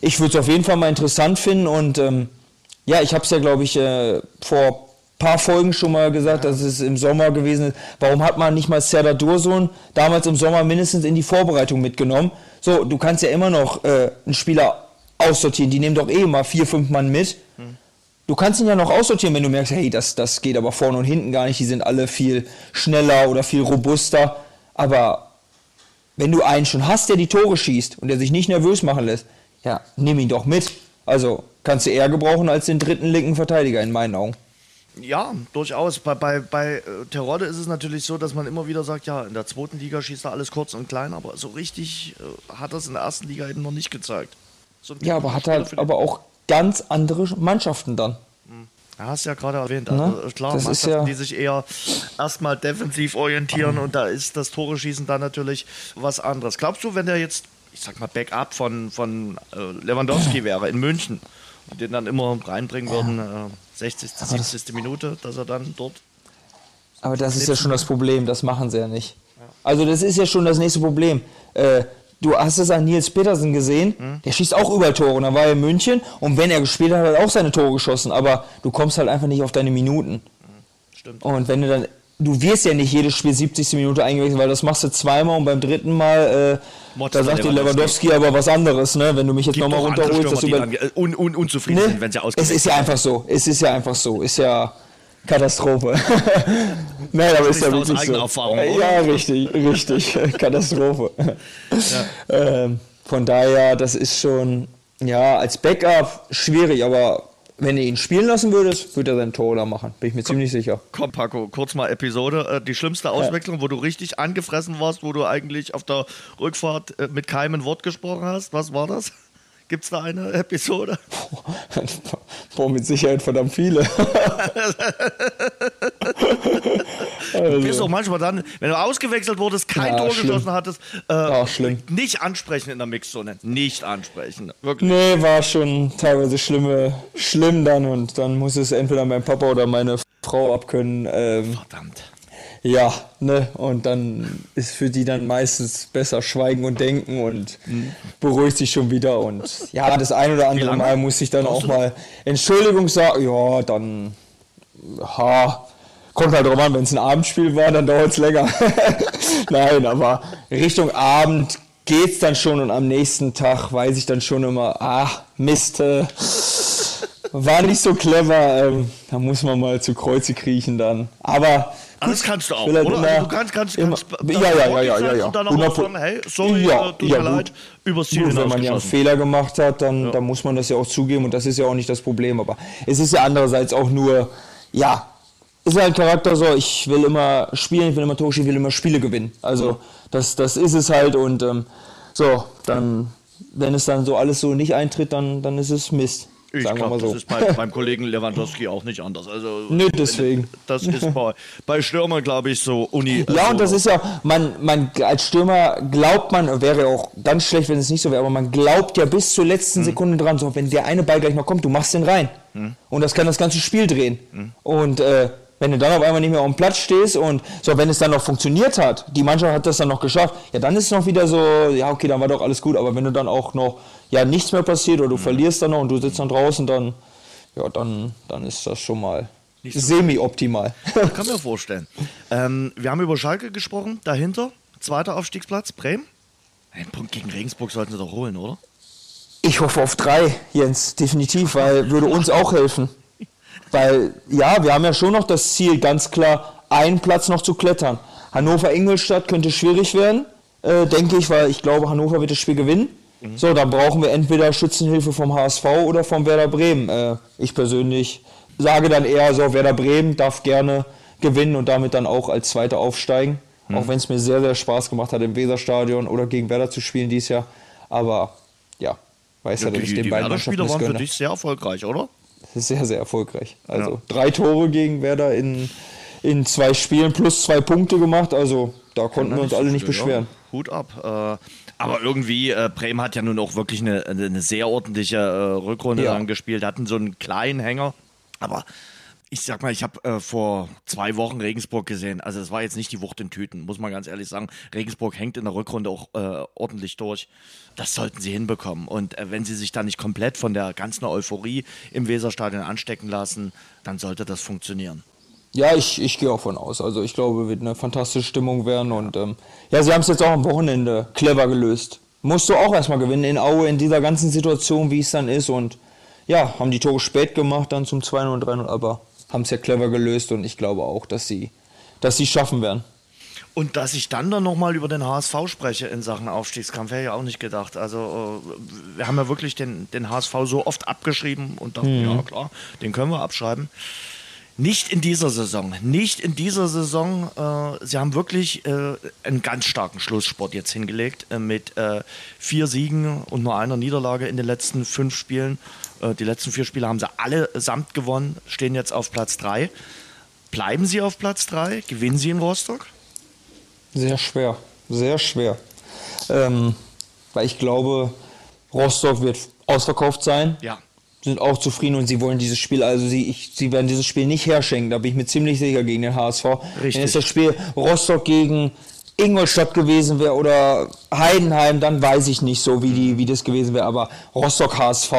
ich würde es auf jeden Fall mal interessant finden und ähm, Ja, ich habe es ja, glaube ich, äh, vor paar Folgen schon mal gesagt, dass es im Sommer gewesen ist. Warum hat man nicht mal Serdar Dursun damals im Sommer mindestens in die Vorbereitung mitgenommen? So, du kannst ja immer noch äh, einen Spieler aussortieren. Die nehmen doch eh immer vier, fünf Mann mit. Du kannst ihn ja noch aussortieren, wenn du merkst, hey, das, das geht aber vorne und hinten gar nicht. Die sind alle viel schneller oder viel robuster. Aber wenn du einen schon hast, der die Tore schießt und der sich nicht nervös machen lässt, ja, nimm ihn doch mit. Also kannst du eher gebrauchen als den dritten linken Verteidiger in meinen Augen. Ja, durchaus. Bei, bei, bei äh, Terodde ist es natürlich so, dass man immer wieder sagt, ja, in der zweiten Liga schießt er alles kurz und klein, aber so richtig äh, hat er es in der ersten Liga eben noch nicht gezeigt. So Ja, aber hat Spieler halt aber auch ganz andere Mannschaften dann. Ja, hast ja gerade erwähnt. Ne? Also, klar, Das ist Mannschaften, ja- die sich eher erstmal defensiv orientieren und da ist das Tore-Schießen dann natürlich was anderes. Glaubst du, wenn der jetzt, ich sag mal, Backup von, von äh, Lewandowski wäre in München und den dann immer reinbringen würden, äh, 60., 70. Minute, dass er dann dort. Aber das ist ja schon das Problem, das machen sie ja nicht. Also das ist ja schon das nächste Problem. Äh, du hast es an Nils Petersen gesehen, Hm? der schießt auch überall Tore und dann war er in München und wenn er gespielt hat, hat er auch seine Tore geschossen, aber du kommst halt einfach nicht auf deine Minuten. Stimmt. Und wenn du dann, du wirst ja nicht jedes Spiel 70. Minute eingewechselt, weil das machst du zweimal und beim dritten Mal, äh, da sagt dir Lewandowski. Aber was anderes, ne? Wenn du mich jetzt nochmal runterholst, dass du äh, un, un, unzufrieden Ne? sind, wenn sie Es ausgewechselt ist ja einfach so. Es ist ja einfach so. Ist ja Katastrophe. Nein, aber ist ja aus wirklich so. Erfahrung, Äh, ja, richtig, richtig. Katastrophe. Ähm, von daher, das ist schon, ja, als Backup schwierig, aber wenn du ihn spielen lassen würdest, würde er sein Tor machen. Bin ich mir ziemlich sicher. Komm, Paco, kurz mal Episode. Äh, die schlimmste Auswechslung, wo du richtig angefressen warst, wo du eigentlich auf der Rückfahrt äh, mit keinem Wort gesprochen hast. Was war das? Gibt es da eine Episode? Boah, mit Sicherheit verdammt viele. Du bist doch manchmal dann, wenn du ausgewechselt wurdest, kein Ja, Tor schlimm. geschossen hattest, äh, Ja, schlimm. nicht ansprechen in der Mixzone. Nicht ansprechen. Wirklich. Nee, war schon teilweise schlimme, schlimm dann und dann muss es entweder mein Papa oder meine Frau abkönnen. Ähm, Verdammt. Ja, ne, und dann ist für die dann meistens besser schweigen und denken und beruhigt sich schon wieder und ja, das ein oder andere? Mal muss ich dann auch mal Entschuldigung sagen. Ja, dann, ha, kommt halt drauf an, wenn es ein Abendspiel war, dann dauert es länger. Nein, aber Richtung Abend geht's dann schon und am nächsten Tag weiß ich dann schon immer, ah, Mist, äh, war nicht so clever, ähm, da muss man mal zu Kreuze kriechen dann. Aber Aber das kannst du auch, halt oder? immer- also du kannst, kannst, immer- kannst ja, ja, ja, ja, ja, ja. Und dann auch mal 100 sagen, hey, sorry, Ja, äh, tut ja, mir gut. leid, übers Ziel Gut, wenn man ja einen. Fehler gemacht hat, dann, dann muss man das ja auch zugeben und das ist ja auch nicht das Problem. Aber es ist ja andererseits auch nur, ja, ist halt Charakter so, ich will immer spielen, ich will immer Tore ich will immer Spiele gewinnen. Also das, das ist es halt und ähm, so, dann, wenn es dann so alles so nicht eintritt, dann, dann ist es Mist. Ich glaube, so. das ist bei, beim Kollegen Lewandowski auch nicht anders. Also, Nö, deswegen. Das ist bei, bei Stürmern, glaube ich, so Uni. Ja, so- und das ist ja, man, man als Stürmer glaubt man, wäre auch ganz schlecht, wenn es nicht so wäre, aber man glaubt ja bis zur letzten Sekunde dran, so wenn der eine Ball gleich noch kommt, du machst den rein. Und das kann das ganze Spiel drehen. Und äh, wenn du dann auf einmal nicht mehr auf dem Platz stehst und so, wenn es dann noch funktioniert hat, die Mannschaft hat das dann noch geschafft, ja, dann ist es noch wieder so, ja, okay, dann war doch alles gut, aber wenn du dann auch noch, ja, nichts mehr passiert oder du verlierst dann noch und du sitzt dann draußen, dann, ja, dann, dann ist das schon mal so- semi-optimal. Kann mir vorstellen. Ähm, wir haben über Schalke gesprochen, dahinter, zweiter Aufstiegsplatz, Bremen. Einen Punkt gegen Regensburg sollten sie doch holen, oder? Ich hoffe auf drei, Jens, definitiv, weil würde uns auch helfen. Weil, ja, wir haben ja schon noch das Ziel, ganz klar, einen Platz noch zu klettern. Hannover-Ingolstadt könnte schwierig werden, äh, denke ich, weil ich glaube, Hannover wird das Spiel gewinnen. So, dann brauchen wir entweder Schützenhilfe vom HSV oder vom Werder Bremen. Äh, ich persönlich sage dann eher so, Werder Bremen darf gerne gewinnen und damit dann auch als Zweiter aufsteigen. Auch wenn es mir sehr, sehr Spaß gemacht hat, im Weserstadion oder gegen Werder zu spielen dieses Jahr. Aber ja, weiß ja, dass ich die den die beiden Werder-Spieler waren für gönne. dich sehr erfolgreich, oder? Das ist sehr, sehr erfolgreich. Also Ja. drei Tore gegen Werder in, in zwei Spielen plus zwei Punkte gemacht. Also da konnten wir uns alle nicht Ja, beschweren. Hut ab. Äh, aber irgendwie, äh, Bremen hat ja nun auch wirklich eine, eine sehr ordentliche äh, Rückrunde Ja. dann gespielt, hatten so einen kleinen Hänger. Aber ich sag mal, ich habe äh, vor zwei Wochen Regensburg gesehen. Also es war jetzt nicht die Wucht in Tüten, muss man ganz ehrlich sagen. Regensburg hängt in der Rückrunde auch äh, ordentlich durch. Das sollten sie hinbekommen. Und äh, wenn sie sich da nicht komplett von der ganzen Euphorie im Weserstadion anstecken lassen, dann sollte das funktionieren. Ja, ich, ich gehe auch von aus. Also ich glaube, wird eine fantastische Stimmung werden. Und ähm, ja, sie haben es jetzt auch am Wochenende clever gelöst. Musst du auch erstmal gewinnen in Aue in dieser ganzen Situation, wie es dann ist. Und ja, haben die Tore spät gemacht, dann zum 2-0 und 3-0, aber haben es ja clever gelöst und ich glaube auch, dass sie dass sie schaffen werden. Und dass ich dann dann nochmal über den HSV spreche in Sachen Aufstiegskampf, hätte ich auch nicht gedacht. Also äh, wir haben ja wirklich den, den HSV so oft abgeschrieben und dachten, mhm. ja klar, den können wir abschreiben. Nicht in dieser Saison, nicht in dieser Saison. Äh, sie haben wirklich äh, einen ganz starken Schlusssport jetzt hingelegt äh, mit äh, vier Siegen und nur einer Niederlage in den letzten fünf Spielen. Äh, die letzten vier Spiele haben sie alle samt gewonnen, stehen jetzt auf Platz drei. Bleiben sie auf Platz drei? Gewinnen sie in Rostock? Sehr schwer, sehr schwer. Ähm, weil ich glaube, Rostock wird ausverkauft sein. Ja. Sind auch zufrieden und sie wollen dieses Spiel, also sie, ich, sie werden dieses Spiel nicht herschenken, da bin ich mir ziemlich sicher gegen den HSV. Richtig. Wenn jetzt das Spiel Rostock gegen Ingolstadt gewesen wäre oder Heidenheim, dann weiß ich nicht so, wie, die, wie das gewesen wäre. Aber Rostock HSV,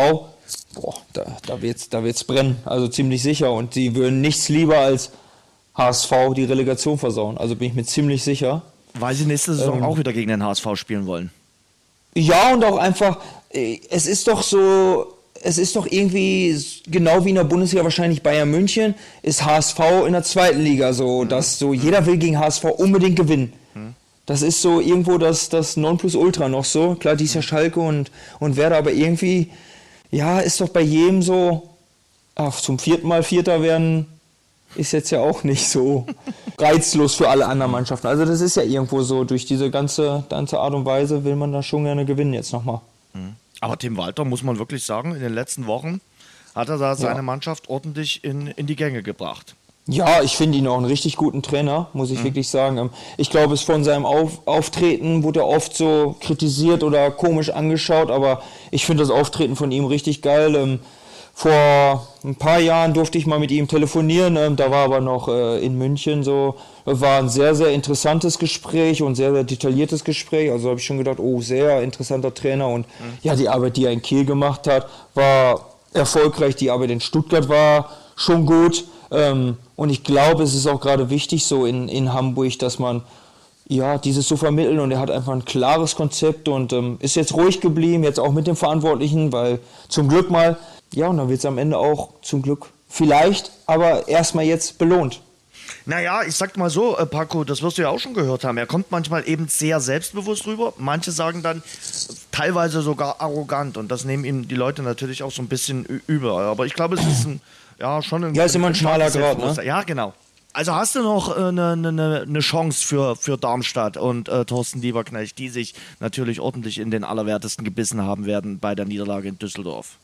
boah, da, da wird es da wird's brennen, also ziemlich sicher. Und sie würden nichts lieber als HSV die Relegation versauen. Also bin ich mir ziemlich sicher. Weil sie nächste Saison ähm, auch wieder gegen den HSV spielen wollen. Ja, und auch einfach, äh, es ist doch so, es ist doch irgendwie genau wie in der Bundesliga wahrscheinlich Bayern München, ist HSV in der zweiten Liga so, mhm. dass so jeder will gegen HSV unbedingt gewinnen. Mhm. Das ist so irgendwo das, das Nonplusultra noch so. Klar, dies ja Schalke und, und Werder, aber irgendwie, ja, ist doch bei jedem so, ach, zum vierten Mal Vierter werden, ist jetzt ja auch nicht so reizlos für alle anderen Mannschaften. Also das ist ja irgendwo so, durch diese ganze, ganze Art und Weise will man da schon gerne gewinnen jetzt nochmal. Mhm. Aber Tim Walter, muss man wirklich sagen, in den letzten Wochen hat er da seine ja. Mannschaft ordentlich in, in die Gänge gebracht. Ja, ich finde ihn auch einen richtig guten Trainer, muss ich mhm. wirklich sagen. Ähm, ich glaube, es von seinem Auf Auftreten wurde er oft so kritisiert oder komisch angeschaut, aber ich finde das Auftreten von ihm richtig geil. Ähm, vor ein paar Jahren durfte ich mal mit ihm telefonieren, ähm, da war aber noch äh, in München so, war ein sehr, sehr interessantes Gespräch und sehr, sehr detailliertes Gespräch. Also habe ich schon gedacht, oh, sehr interessanter Trainer und mhm. ja, die Arbeit, die er in Kiel gemacht hat, war erfolgreich. Die Arbeit in Stuttgart war schon gut. Ähm, und ich glaube, es ist auch gerade wichtig so in, in Hamburg, dass man ja, dieses so vermitteln und er hat einfach ein klares Konzept und ähm, ist jetzt ruhig geblieben, jetzt auch mit dem Verantwortlichen, weil zum Glück mal, ja, und dann wird es am Ende auch zum Glück vielleicht, aber erstmal jetzt belohnt. Naja, ich sag mal so, äh, Paco, das wirst du ja auch schon gehört haben. Er kommt manchmal eben sehr selbstbewusst rüber. Manche sagen dann teilweise sogar arrogant und das nehmen ihm die Leute natürlich auch so ein bisschen über. Aber ich glaube, es ist ein, ja, schon ein. Ja, ist immer ein schmaler Grad, ne? Ja, genau. Also hast du noch eine, äh, eine, eine Chance für, für Darmstadt und äh, Thorsten Lieberknecht, die sich natürlich ordentlich in den Allerwertesten gebissen haben werden bei der Niederlage in Düsseldorf.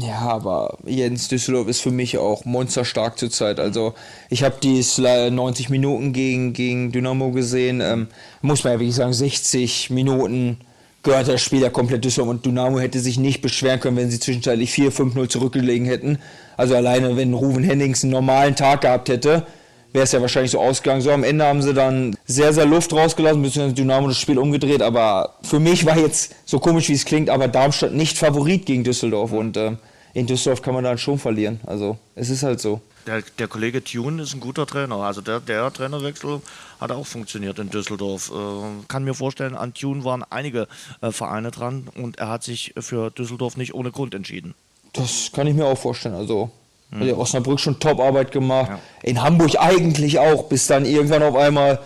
Ja, aber Jens Düsseldorf ist für mich auch monsterstark zurzeit. Also ich habe die 90 Minuten gegen, gegen Dynamo gesehen. Ähm, muss man ja wirklich sagen, 60 Minuten gehört das Spiel ja komplett Düsseldorf und Dynamo hätte sich nicht beschweren können, wenn sie zwischenzeitlich 4-5-0 zurückgelegen hätten. Also alleine, wenn Ruven Hennings einen normalen Tag gehabt hätte, wäre es ja wahrscheinlich so ausgegangen. So am Ende haben sie dann sehr, sehr Luft rausgelassen, beziehungsweise Dynamo das Spiel umgedreht. Aber für mich war jetzt, so komisch wie es klingt, aber Darmstadt nicht Favorit gegen Düsseldorf. Und äh, in Düsseldorf kann man dann schon verlieren. Also es ist halt so. Der, der Kollege Thune ist ein guter Trainer. Also der, der Trainerwechsel hat auch funktioniert in Düsseldorf. Äh, kann mir vorstellen, an Thune waren einige äh, Vereine dran und er hat sich für Düsseldorf nicht ohne Grund entschieden. Das kann ich mir auch vorstellen. Also Mhm. Hat ja Osnabrück schon Top-Arbeit gemacht. Ja. In Hamburg eigentlich auch, bis dann irgendwann auf einmal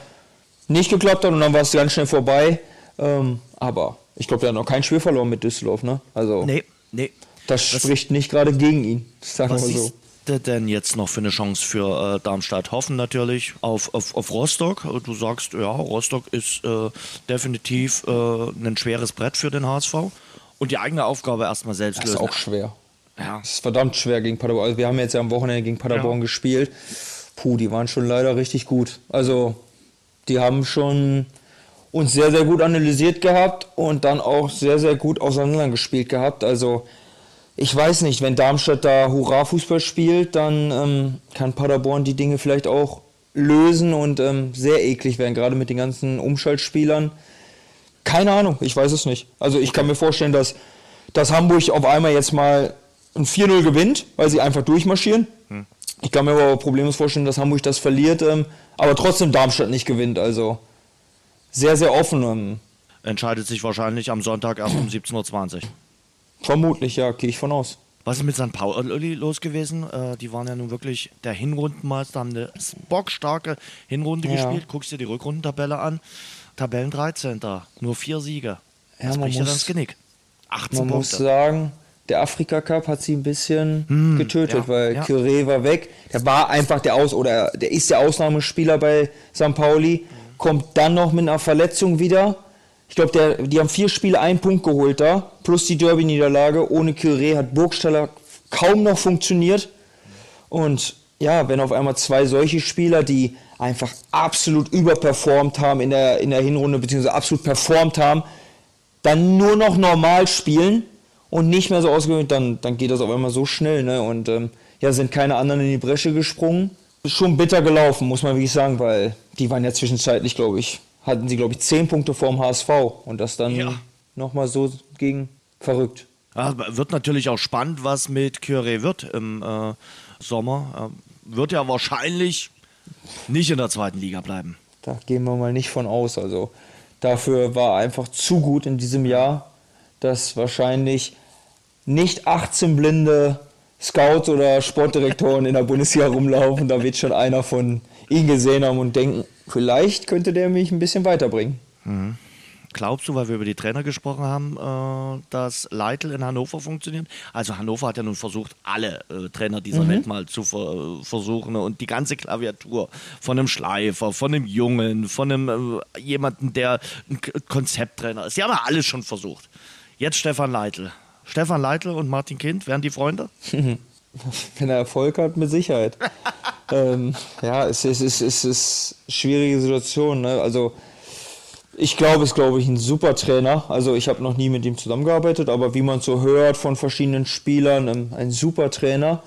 nicht geklappt hat und dann war es ganz schnell vorbei. Ähm, aber ich glaube, er hat noch kein Spiel verloren mit Düsseldorf, ne? Also, nee, nee. Das was, spricht nicht gerade gegen ihn, sagen wir so. Was denn jetzt noch für eine Chance für äh, Darmstadt? Hoffen natürlich auf, auf, auf Rostock. Du sagst, ja, Rostock ist äh, definitiv äh, ein schweres Brett für den HSV. Und die eigene Aufgabe erstmal selbst das lösen. Das ist auch schwer. Ja. Das ist verdammt schwer gegen Paderborn. Also wir haben jetzt ja am Wochenende gegen Paderborn ja. gespielt. Puh, die waren schon leider richtig gut. Also, die haben schon uns sehr, sehr gut analysiert gehabt und dann auch sehr, sehr gut auseinandergespielt gehabt. Also, ich weiß nicht, wenn Darmstadt da Hurra-Fußball spielt, dann ähm, kann Paderborn die Dinge vielleicht auch lösen und ähm, sehr eklig werden, gerade mit den ganzen Umschaltspielern. Keine Ahnung, ich weiß es nicht. Also ich kann mir vorstellen, dass, dass Hamburg auf einmal jetzt mal ein 4-0 gewinnt, weil sie einfach durchmarschieren. Hm. Ich kann mir aber problemlos vorstellen, dass Hamburg das verliert, ähm, aber trotzdem Darmstadt nicht gewinnt. Also sehr, sehr offen. Ähm. Entscheidet sich wahrscheinlich am Sonntag erst um 17.20 Uhr. Vermutlich, ja, gehe ich von aus. Was ist mit St. Pauli los gewesen? Äh, die waren ja nun wirklich der Hinrundenmeister, haben eine bockstarke Hinrunde ja. gespielt. Guckst dir die Rückrundentabelle an. Tabellen 13. Nur vier Siege. Ja, das bricht ja das Genick. 18 man Punkte. muss sagen, der Afrika Cup hat sie ein bisschen hm, getötet, ja, weil ja. Curé war weg. Der war einfach der Aus oder der ist der Ausnahmespieler bei St. Pauli. Mhm. Kommt dann noch mit einer Verletzung wieder. Ich glaube, die haben vier Spiele einen Punkt geholt da, plus die Derby-Niederlage. Ohne Curé hat Burgstaller kaum noch funktioniert. Und ja, wenn auf einmal zwei solche Spieler, die einfach absolut überperformt haben in der, in der Hinrunde, beziehungsweise absolut performt haben, dann nur noch normal spielen und nicht mehr so ausgewöhnt, dann, dann geht das auf einmal so schnell. Ne? Und ähm, ja, sind keine anderen in die Bresche gesprungen. Schon bitter gelaufen, muss man wirklich sagen, weil die waren ja zwischenzeitlich, glaube ich, hatten sie, glaube ich, zehn Punkte vorm HSV und das dann ja. nochmal so gegen verrückt. Ja, wird natürlich auch spannend, was mit Curé wird im äh, Sommer. Äh, wird ja wahrscheinlich nicht in der zweiten Liga bleiben. Da gehen wir mal nicht von aus. Also dafür war einfach zu gut in diesem Jahr, dass wahrscheinlich nicht 18 blinde Scouts oder Sportdirektoren in der Bundesliga rumlaufen. Da wird schon einer von ihn gesehen haben und denken, vielleicht könnte der mich ein bisschen weiterbringen. Mhm. Glaubst du, weil wir über die Trainer gesprochen haben, äh, dass Leitl in Hannover funktioniert? Also Hannover hat ja nun versucht, alle äh, Trainer dieser mhm. Welt mal zu ver versuchen und die ganze Klaviatur von einem Schleifer, von einem Jungen, von einem äh, jemanden, der ein Konzepttrainer ist. Die haben ja alles schon versucht. Jetzt Stefan Leitl. Stefan Leitl und Martin Kind, wären die Freunde? Wenn er Erfolg hat, mit Sicherheit. ähm, ja, es ist, es, ist, es ist eine schwierige Situation. Ne? Also ich glaube, es ist, glaube ich, ein super Trainer. Also ich habe noch nie mit ihm zusammengearbeitet, aber wie man so hört von verschiedenen Spielern, ein, ein super Trainer.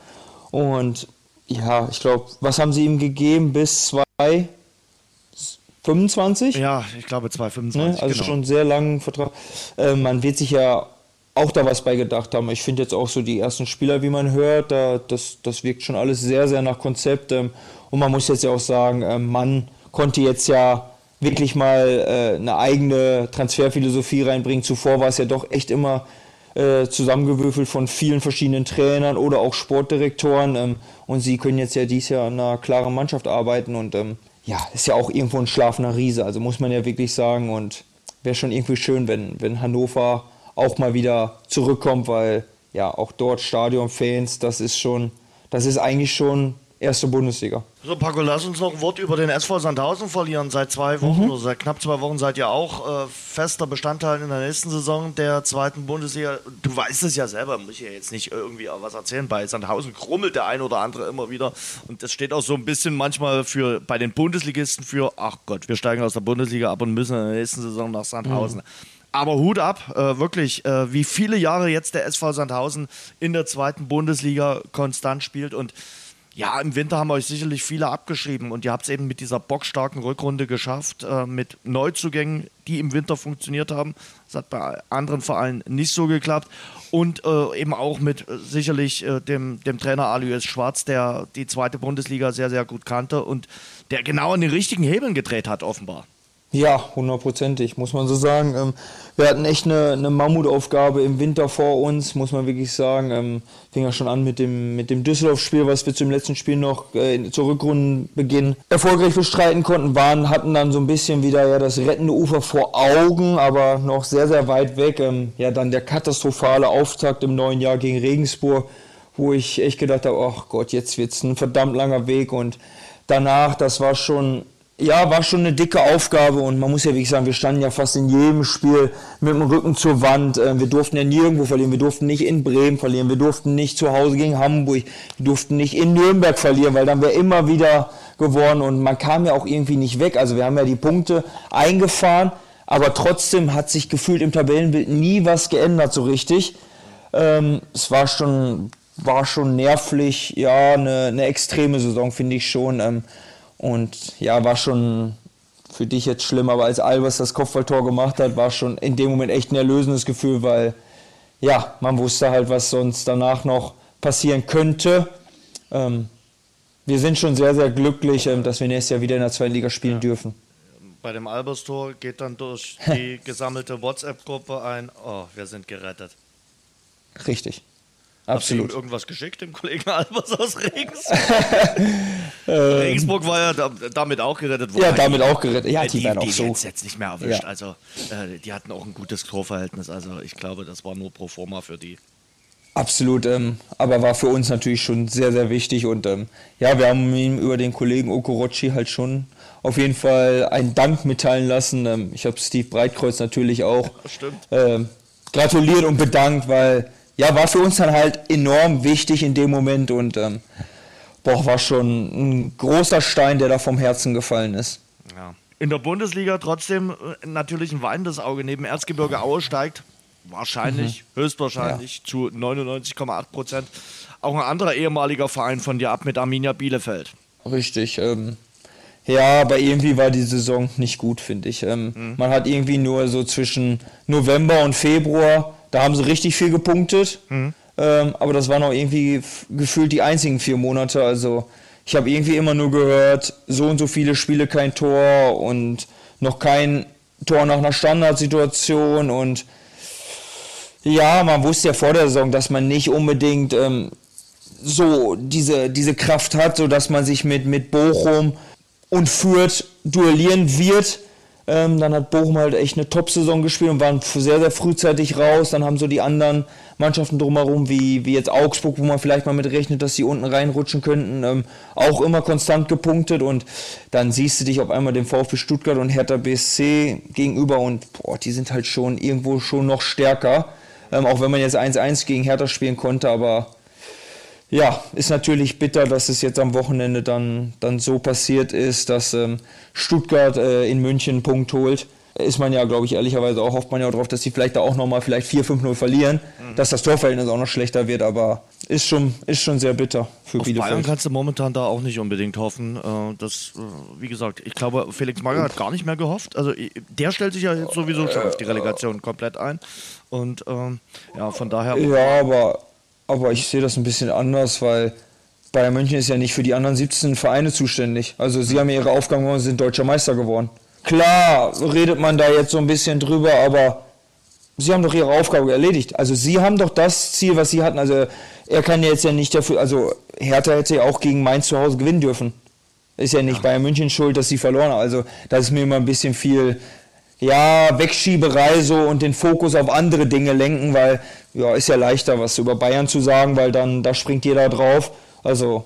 Und ja, ich glaube, was haben sie ihm gegeben bis 2025? Ja, ich glaube 2025. Ne? Also genau. schon sehr langen Vertrag. Äh, man wird sich ja auch da was bei gedacht haben. Ich finde jetzt auch so die ersten Spieler, wie man hört, da, das, das wirkt schon alles sehr, sehr nach Konzept. Ähm, und man muss jetzt ja auch sagen, ähm, man konnte jetzt ja wirklich mal äh, eine eigene Transferphilosophie reinbringen. Zuvor war es ja doch echt immer äh, zusammengewürfelt von vielen verschiedenen Trainern oder auch Sportdirektoren. Ähm, und sie können jetzt ja dies Jahr an einer klaren Mannschaft arbeiten und ähm, ja, ist ja auch irgendwo ein schlafender Riese, also muss man ja wirklich sagen. Und wäre schon irgendwie schön, wenn, wenn Hannover auch mal wieder zurückkommt, weil ja auch dort Stadionfans, das ist schon, das ist eigentlich schon erste Bundesliga. So, Paco, lass uns noch ein Wort über den SV Sandhausen verlieren. Seit zwei Wochen mhm. oder seit knapp zwei Wochen seid ihr auch äh, fester Bestandteil in der nächsten Saison der zweiten Bundesliga. Du weißt es ja selber, muss ich ja jetzt nicht irgendwie was erzählen. Bei Sandhausen krummelt der ein oder andere immer wieder. Und das steht auch so ein bisschen manchmal für bei den Bundesligisten für, ach Gott, wir steigen aus der Bundesliga ab und müssen in der nächsten Saison nach Sandhausen. Mhm. Aber Hut ab, äh, wirklich, äh, wie viele Jahre jetzt der SV Sandhausen in der zweiten Bundesliga konstant spielt und ja, im Winter haben euch sicherlich viele abgeschrieben und ihr habt es eben mit dieser bockstarken Rückrunde geschafft, äh, mit Neuzugängen, die im Winter funktioniert haben. Das hat bei anderen Vereinen nicht so geklappt. Und äh, eben auch mit äh, sicherlich äh, dem, dem Trainer Alois Schwarz, der die zweite Bundesliga sehr, sehr gut kannte und der genau an den richtigen Hebeln gedreht hat, offenbar. Ja, hundertprozentig, muss man so sagen. Ähm, wir hatten echt eine, eine, Mammutaufgabe im Winter vor uns, muss man wirklich sagen. Ähm, fing ja schon an mit dem, mit dem Düsseldorf-Spiel, was wir zum letzten Spiel noch äh, zur Rückrundenbeginn erfolgreich bestreiten konnten, waren, hatten dann so ein bisschen wieder ja, das rettende Ufer vor Augen, aber noch sehr, sehr weit weg. Ähm, ja, dann der katastrophale Auftakt im neuen Jahr gegen Regensburg, wo ich echt gedacht habe, ach Gott, jetzt wird es ein verdammt langer Weg und danach, das war schon ja, war schon eine dicke Aufgabe und man muss ja wirklich sagen, wir standen ja fast in jedem Spiel mit dem Rücken zur Wand. Ähm, wir durften ja nirgendwo verlieren. Wir durften nicht in Bremen verlieren. Wir durften nicht zu Hause gegen Hamburg. Wir durften nicht in Nürnberg verlieren, weil dann wäre immer wieder geworden und man kam ja auch irgendwie nicht weg. Also wir haben ja die Punkte eingefahren, aber trotzdem hat sich gefühlt im Tabellenbild nie was geändert so richtig. Ähm, es war schon, war schon nervlich, ja, eine, eine extreme Saison, finde ich schon. Ähm, und ja, war schon für dich jetzt schlimm, aber als Albers das Kopfballtor gemacht hat, war schon in dem Moment echt ein erlösendes Gefühl, weil ja, man wusste halt, was sonst danach noch passieren könnte. Ähm, wir sind schon sehr, sehr glücklich, ähm, dass wir nächstes Jahr wieder in der zweiten Liga spielen ja. dürfen. Bei dem Albers-Tor geht dann durch die gesammelte WhatsApp-Gruppe ein, oh, wir sind gerettet. Richtig. Absolut. Hast du ihm irgendwas geschickt, dem Kollegen Albers aus Regensburg? Ähm. Regensburg war ja damit auch gerettet worden. Ja, damit auch gerettet. Ja, die, die, die auch so. jetzt nicht mehr erwischt. Ja. Also, äh, die hatten auch ein gutes Torverhältnis. Also, ich glaube, das war nur pro forma für die. Absolut, ähm, aber war für uns natürlich schon sehr, sehr wichtig. Und ähm, ja, wir haben ihm über den Kollegen Okorochi halt schon auf jeden Fall einen Dank mitteilen lassen. Ähm, ich habe Steve Breitkreuz natürlich auch ähm, gratuliert und bedankt, weil ja, war für uns dann halt enorm wichtig in dem Moment und ähm, boah, war schon ein großer Stein, der da vom Herzen gefallen ist. Ja. In der Bundesliga trotzdem äh, natürlich ein weinendes Auge. Neben Erzgebirge Aue steigt wahrscheinlich, mhm. höchstwahrscheinlich ja. zu 99,8 Prozent auch ein anderer ehemaliger Verein von dir ab mit Arminia Bielefeld. Richtig. Ähm, ja, aber irgendwie war die Saison nicht gut, finde ich. Ähm, mhm. Man hat irgendwie nur so zwischen November und Februar, da haben sie richtig viel gepunktet. Mhm. Ähm, aber das waren auch irgendwie gefühlt die einzigen vier Monate. Also ich habe irgendwie immer nur gehört, so und so viele Spiele kein Tor und noch kein Tor nach einer Standardsituation und ja, man wusste ja vor der Saison, dass man nicht unbedingt ähm, so diese, diese Kraft hat, sodass man sich mit, mit Bochum und Fürth duellieren wird. Ähm, dann hat Bochum halt echt eine Top-Saison gespielt und waren sehr, sehr frühzeitig raus. Dann haben so die anderen Mannschaften drumherum, wie, wie jetzt Augsburg, wo man vielleicht mal mit rechnet, dass sie unten reinrutschen könnten, ähm, auch immer konstant gepunktet. Und dann siehst du dich auf einmal dem VfB Stuttgart und Hertha BSC gegenüber und boah, die sind halt schon irgendwo schon noch stärker. Ähm, auch wenn man jetzt 1-1 gegen Hertha spielen konnte, aber ja, ist natürlich bitter, dass es jetzt am Wochenende dann, dann so passiert ist, dass ähm, Stuttgart äh, in München einen Punkt holt. Ist man ja, glaube ich, ehrlicherweise auch, hofft man ja darauf, dass sie vielleicht da auch nochmal vielleicht 4-5-0 verlieren, mhm. dass das Torverhältnis auch noch schlechter wird, aber ist schon, ist schon sehr bitter für Auf Bielefeld. Bayern kannst du momentan da auch nicht unbedingt hoffen. Äh, das, äh, wie gesagt, ich glaube, Felix Magath hat gar nicht mehr gehofft. Also der stellt sich ja jetzt sowieso schon auf die Relegation komplett ein. Und ähm, ja, von daher. Ja, aber aber ich sehe das ein bisschen anders, weil Bayern München ist ja nicht für die anderen 17 Vereine zuständig. Also sie haben ihre Aufgaben gemacht und sind deutscher Meister geworden. Klar, redet man da jetzt so ein bisschen drüber, aber sie haben doch ihre Aufgabe erledigt. Also sie haben doch das Ziel, was sie hatten. Also er kann jetzt ja nicht dafür, also Hertha hätte ja auch gegen Mainz zu Hause gewinnen dürfen. Ist ja nicht ja. Bayern München schuld, dass sie verloren haben. Also das ist mir immer ein bisschen viel, ja, Wegschieberei so und den Fokus auf andere Dinge lenken, weil ja, ist ja leichter, was über Bayern zu sagen, weil dann da springt jeder drauf. Also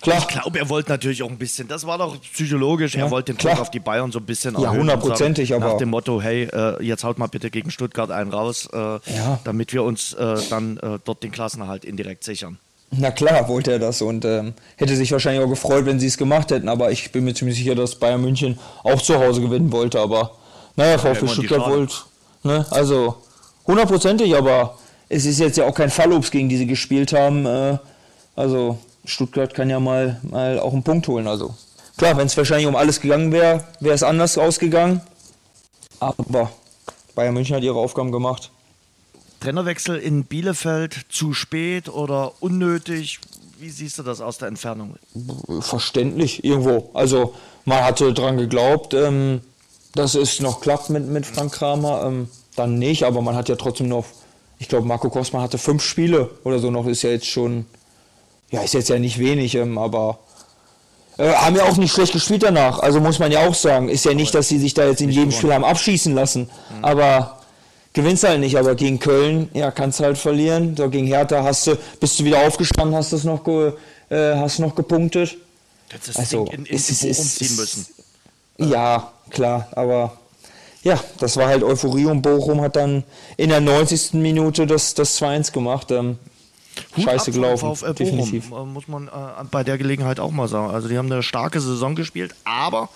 Klar. Ich glaube, er wollte natürlich auch ein bisschen, das war doch psychologisch, ja, er wollte den Druck auf die Bayern so ein bisschen Ja, hundertprozentig, aber. Nach dem Motto, hey, äh, jetzt haut mal bitte gegen Stuttgart einen raus, äh, ja. damit wir uns äh, dann äh, dort den Klassenerhalt indirekt sichern. Na klar, wollte er das und ähm, hätte sich wahrscheinlich auch gefreut, wenn sie es gemacht hätten, aber ich bin mir ziemlich sicher, dass Bayern München auch zu Hause gewinnen wollte, aber naja, VfB ja, Stuttgart wollte, ne, also hundertprozentig, aber es ist jetzt ja auch kein Fallobst, gegen die sie gespielt haben. Äh, also Stuttgart kann ja mal, mal auch einen Punkt holen. Also klar, wenn es wahrscheinlich um alles gegangen wäre, wäre es anders ausgegangen. Aber Bayern München hat ihre Aufgaben gemacht. Trainerwechsel in Bielefeld zu spät oder unnötig? Wie siehst du das aus der Entfernung? Verständlich, irgendwo. Also man hatte daran geglaubt, ähm, dass es noch klappt mit, mit Frank Kramer. Ähm, dann nicht, aber man hat ja trotzdem noch ich glaube, Marco Kosman hatte fünf Spiele oder so noch, ist ja jetzt schon, ja, ist jetzt ja nicht wenig, ähm, aber äh, haben ja auch nicht schlecht gespielt danach. Also muss man ja auch sagen. Ist ja nicht, dass sie sich da jetzt in jedem Spiel haben abschießen lassen. Mhm. Aber gewinnst halt nicht. Aber gegen Köln, ja, kannst du halt verlieren. So, gegen Hertha hast du, bist du wieder aufgestanden, hast das noch, ge, äh, hast noch gepunktet. Das also, Ding in, in, ist, ist, umziehen müssen. Ja, klar, aber ja, das war halt Euphorie und Bochum hat dann in der 90. Minute das, das 2-1 gemacht. Ähm, scheiße gelaufen, VfL definitiv. Bochum, muss man äh, bei der Gelegenheit auch mal sagen. Also die haben eine starke Saison gespielt, aber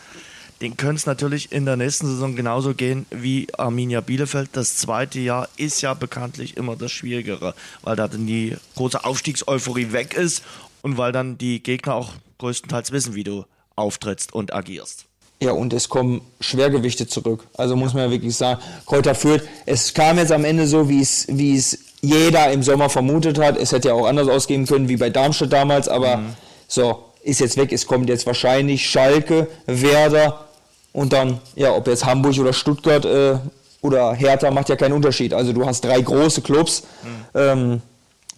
den könnte es natürlich in der nächsten Saison genauso gehen wie Arminia Bielefeld. Das zweite Jahr ist ja bekanntlich immer das Schwierigere, weil da dann die große Aufstiegseuphorie weg ist und weil dann die Gegner auch größtenteils wissen, wie du auftrittst und agierst. Ja, und es kommen Schwergewichte zurück. Also muss man ja wirklich sagen, Kräuter führt. Es kam jetzt am Ende so, wie es, wie es jeder im Sommer vermutet hat. Es hätte ja auch anders ausgehen können, wie bei Darmstadt damals, aber mhm. so, ist jetzt weg. Es kommt jetzt wahrscheinlich Schalke, Werder und dann, ja, ob jetzt Hamburg oder Stuttgart äh, oder Hertha macht ja keinen Unterschied. Also du hast drei große Clubs. Mhm. Ähm,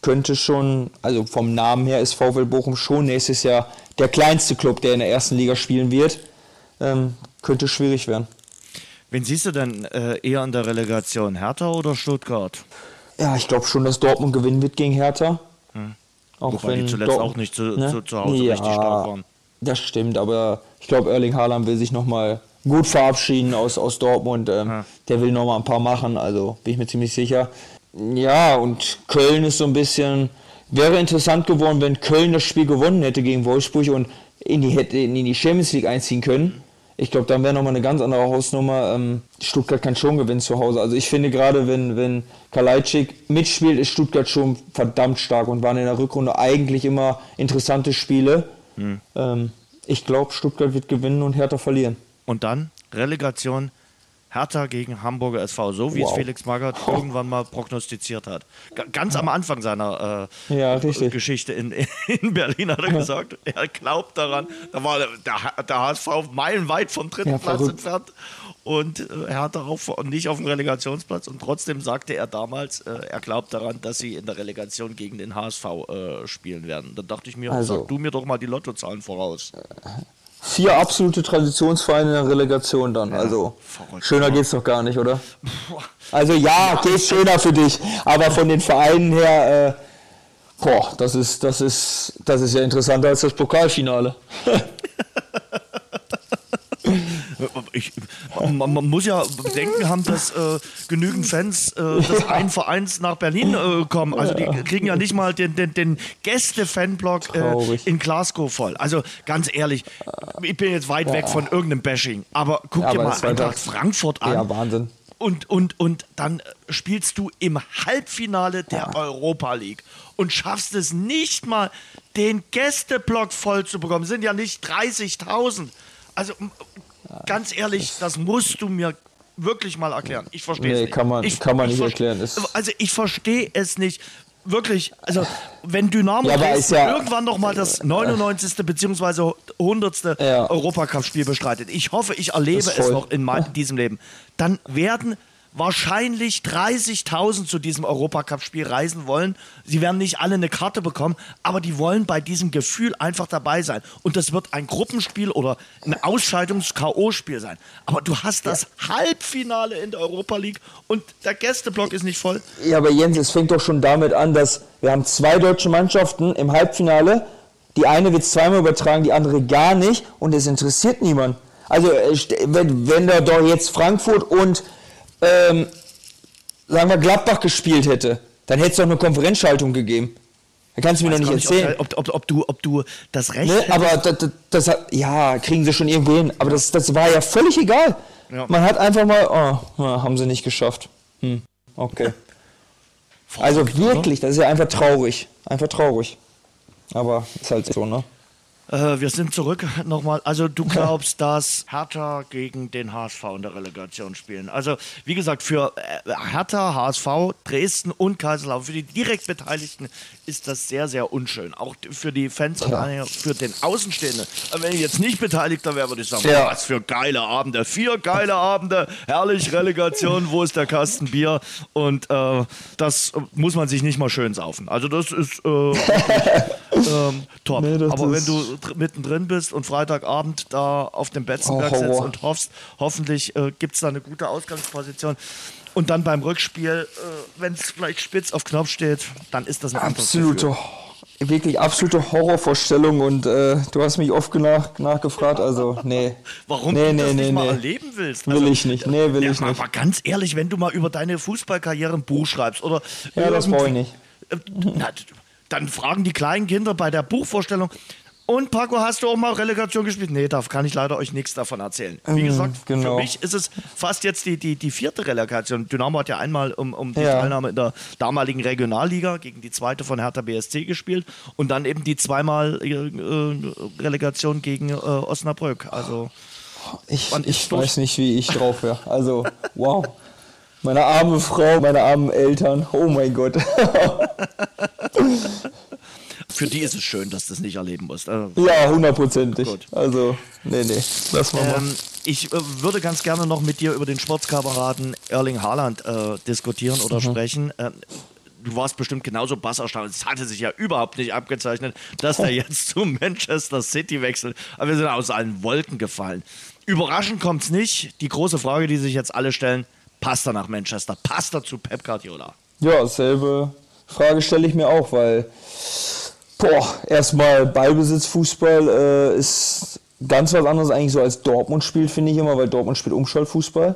könnte schon, also vom Namen her ist VfL Bochum schon nächstes Jahr der kleinste Club, der in der ersten Liga spielen wird ähm, könnte schwierig werden. Wen siehst du denn äh, eher in der Relegation, Hertha oder Stuttgart? Ja, ich glaube schon, dass Dortmund gewinnen wird gegen Hertha. Hm. Auch Wobei wenn die zuletzt Dortmund, auch nicht zu, ne? zu, zu Hause ja, richtig stark waren. Das stimmt, aber ich glaube, Erling Haaland will sich nochmal gut verabschieden aus, aus Dortmund. Ähm, ja. Der will nochmal ein paar machen, also bin ich mir ziemlich sicher. Ja, und Köln ist so ein bisschen. Wäre interessant geworden, wenn Köln das Spiel gewonnen hätte gegen Wolfsburg und in die, hätte in die Champions League einziehen können. Ich glaube, dann wäre nochmal eine ganz andere Hausnummer. Ähm, Stuttgart kann schon gewinnen zu Hause. Also ich finde gerade, wenn, wenn Kalajdzic mitspielt, ist Stuttgart schon verdammt stark und waren in der Rückrunde eigentlich immer interessante Spiele. Hm. Ähm, ich glaube, Stuttgart wird gewinnen und Hertha verlieren. Und dann Relegation Hertha gegen Hamburger SV, so wie wow. es Felix Magath oh. irgendwann mal prognostiziert hat. G ganz am Anfang seiner äh, ja, Geschichte in, in Berlin hat er ja. gesagt, er glaubt daran, da war der, der HSV meilenweit vom dritten ja, Platz entfernt und äh, Hertha auch nicht auf dem Relegationsplatz und trotzdem sagte er damals, äh, er glaubt daran, dass sie in der Relegation gegen den HSV äh, spielen werden. Dann dachte ich mir, also, sag du mir doch mal die Lottozahlen voraus. Vier absolute Traditionsvereine in der Relegation dann. Ja, also verrückt, schöner geht's doch gar nicht, oder? Also ja, ja geht schöner für dich, aber von den Vereinen her, äh, boah, das ist, das ist, das ist ja interessanter als das Pokalfinale. ich, man, man, muss ja bedenken haben, dass äh, genügend Fans äh, des einen Vereins nach Berlin äh, kommen. Also die kriegen ja nicht mal den, den, den Gäste-Fanblock äh, in Glasgow voll. Also ganz ehrlich, ich bin jetzt weit ja. weg von irgendeinem Bashing, aber guck ja, dir mal Eintracht Frankfurt an. Ja, Wahnsinn. Und, und, und dann spielst du im Halbfinale der ja. Europa League und schaffst es nicht mal, den Gästeblock voll zu bekommen. Sind ja nicht 30.000. Also ganz ehrlich, das musst du mir wirklich mal erklären. Ich verstehe nee, es nicht. Kann man, ich, kann man nicht erklären. also ich verstehe es nicht. Wirklich, also wenn Dynamo ja, ja, irgendwann noch mal das 99. bzw. 100. Ja. Europacup-Spiel bestreitet, ich hoffe, ich erlebe es noch in diesem Leben, dann werden wahrscheinlich 30.000 zu diesem Europacup-Spiel reisen wollen. Sie werden nicht alle eine Karte bekommen, aber die wollen bei diesem Gefühl einfach dabei sein. Und das wird ein Gruppenspiel oder ein Ausscheidungs-K.O.-Spiel sein. Aber du hast das ja. Halbfinale in der Europa League und der Gästeblock ist nicht voll. Ja, aber Jens, es fängt doch schon damit an, dass wir haben zwei deutsche Mannschaften im Halbfinale. Die eine wird zweimal übertragen, die andere gar nicht und es interessiert niemand. Also äh, wenn, wenn da doch jetzt Frankfurt und ähm, sagen wir, Gladbach gespielt hätte, dann hätte es doch eine Konferenzschaltung gegeben. Da kannst du mir doch nicht erzählen. Nicht, ob, ob, ob, du, ob du das Recht ne, Aber das, das, das, ja, kriegen sie schon irgendwo hin. Aber das, das war ja völlig egal. Ja. Man hat einfach mal, oh, haben sie nicht geschafft. Hm, okay. Also wirklich, das ist ja einfach traurig. Einfach traurig. Aber ist halt so, ne? Äh, wir sind zurück nochmal. Also du glaubst, dass Hertha gegen den HSV in der Relegation spielen. Also wie gesagt, für äh, Hertha, HSV, Dresden und Kaiserslautern, für die direkt Beteiligten ist das sehr, sehr unschön. Auch für die Fans und für den Außenstehenden. Wenn ich jetzt nicht Beteiligter wäre, würde ich sagen, ja. was für geile Abende. Vier geile Abende, herrlich Relegation, wo ist der Kasten Bier? Und äh, das muss man sich nicht mal schön saufen. Also das ist äh, ähm, top. Nee, Aber wenn du mittendrin bist und Freitagabend da auf dem Betzenberg oh, sitzt und hoffst, hoffentlich äh, gibt es da eine gute Ausgangsposition. Und dann beim Rückspiel, äh, wenn es vielleicht spitz auf Knopf steht, dann ist das eine absolute, wirklich absolute Horrorvorstellung und äh, du hast mich oft nach, nachgefragt, also nee. Warum nee, du nee, das nee, nicht mal erleben willst? Also, will ich nicht, nee, will ja, ich nicht. Aber ganz ehrlich, wenn du mal über deine Fußballkarriere ein Buch schreibst oder... Ja, das brauche ich nicht. Äh, na, dann fragen die kleinen Kinder bei der Buchvorstellung, Und Paco, hast du auch mal Relegation gespielt? Nee, da kann ich leider euch nichts davon erzählen. Wie Mhm, gesagt, genau. für mich ist es fast jetzt die, die, die vierte Relegation. Dynamo hat ja einmal um, um die Ja. Teilnahme in der damaligen Regionalliga gegen die zweite von Hertha BSC gespielt und dann eben die zweimal äh, äh, Relegation gegen äh, Osnabrück. Also Ich, ich weiß nicht, wie ich drauf wäre. Also, wow. Meine arme Frau, meine armen Eltern. Oh mein Gott. für die ist es schön, dass du das nicht erleben musst. Äh, ja, hundertprozentig. Gut. Also, nee, nee. Lass mal. Ähm, ich äh, würde ganz gerne noch mit dir über den Sportskameraden Erling Haaland äh, diskutieren oder sprechen. Ähm, du warst bestimmt genauso basserstaunt. Es hatte sich ja überhaupt nicht abgezeichnet, dass er jetzt zu Manchester City wechselt. Aber wir sind aus allen Wolken gefallen. Überraschend kommt es nicht. Die große Frage, die sich jetzt alle stellen, passt er nach Manchester? Passt er zu Pep Guardiola? Ja, selbe Frage stelle ich mir auch, weil, boah, erstmal Ballbesitzfußball äh, ist ganz was anderes eigentlich so als Dortmund spielt, finde ich immer, weil Dortmund spielt Umschaltfußball.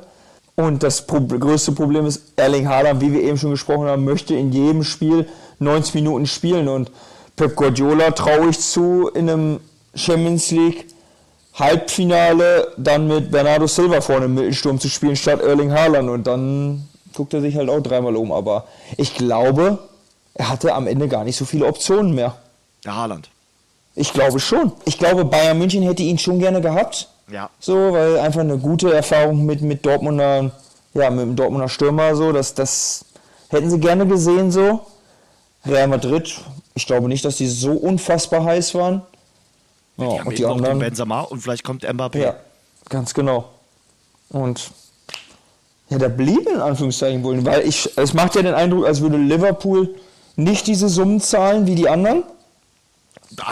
Und das Pro größte Problem ist, Erling Haaland, wie wir eben schon gesprochen haben, möchte in jedem Spiel 90 Minuten spielen. Und Pep Guardiola traue ich zu, in einem Champions League Halbfinale dann mit Bernardo Silva vorne im Mittelsturm zu spielen statt Erling Haaland. Und dann guckt er sich halt auch dreimal um. Aber ich glaube, er hatte am Ende gar nicht so viele Optionen mehr. Der Haaland. Ich glaube schon. Ich glaube, Bayern München hätte ihn schon gerne gehabt. Ja. So, weil einfach eine gute Erfahrung mit, mit Dortmunder, ja, mit dem Dortmunder Stürmer, so, das, das hätten sie gerne gesehen, so. Real Madrid, ich glaube nicht, dass die so unfassbar heiß waren. Ja, Die haben und die den anderen, Benzema und vielleicht kommt Mbappé. ja, ganz genau. Und ja, da blieb in Anführungszeichen wohl, weil ich, es macht ja den Eindruck, als würde Liverpool nicht diese Summen zahlen wie die anderen.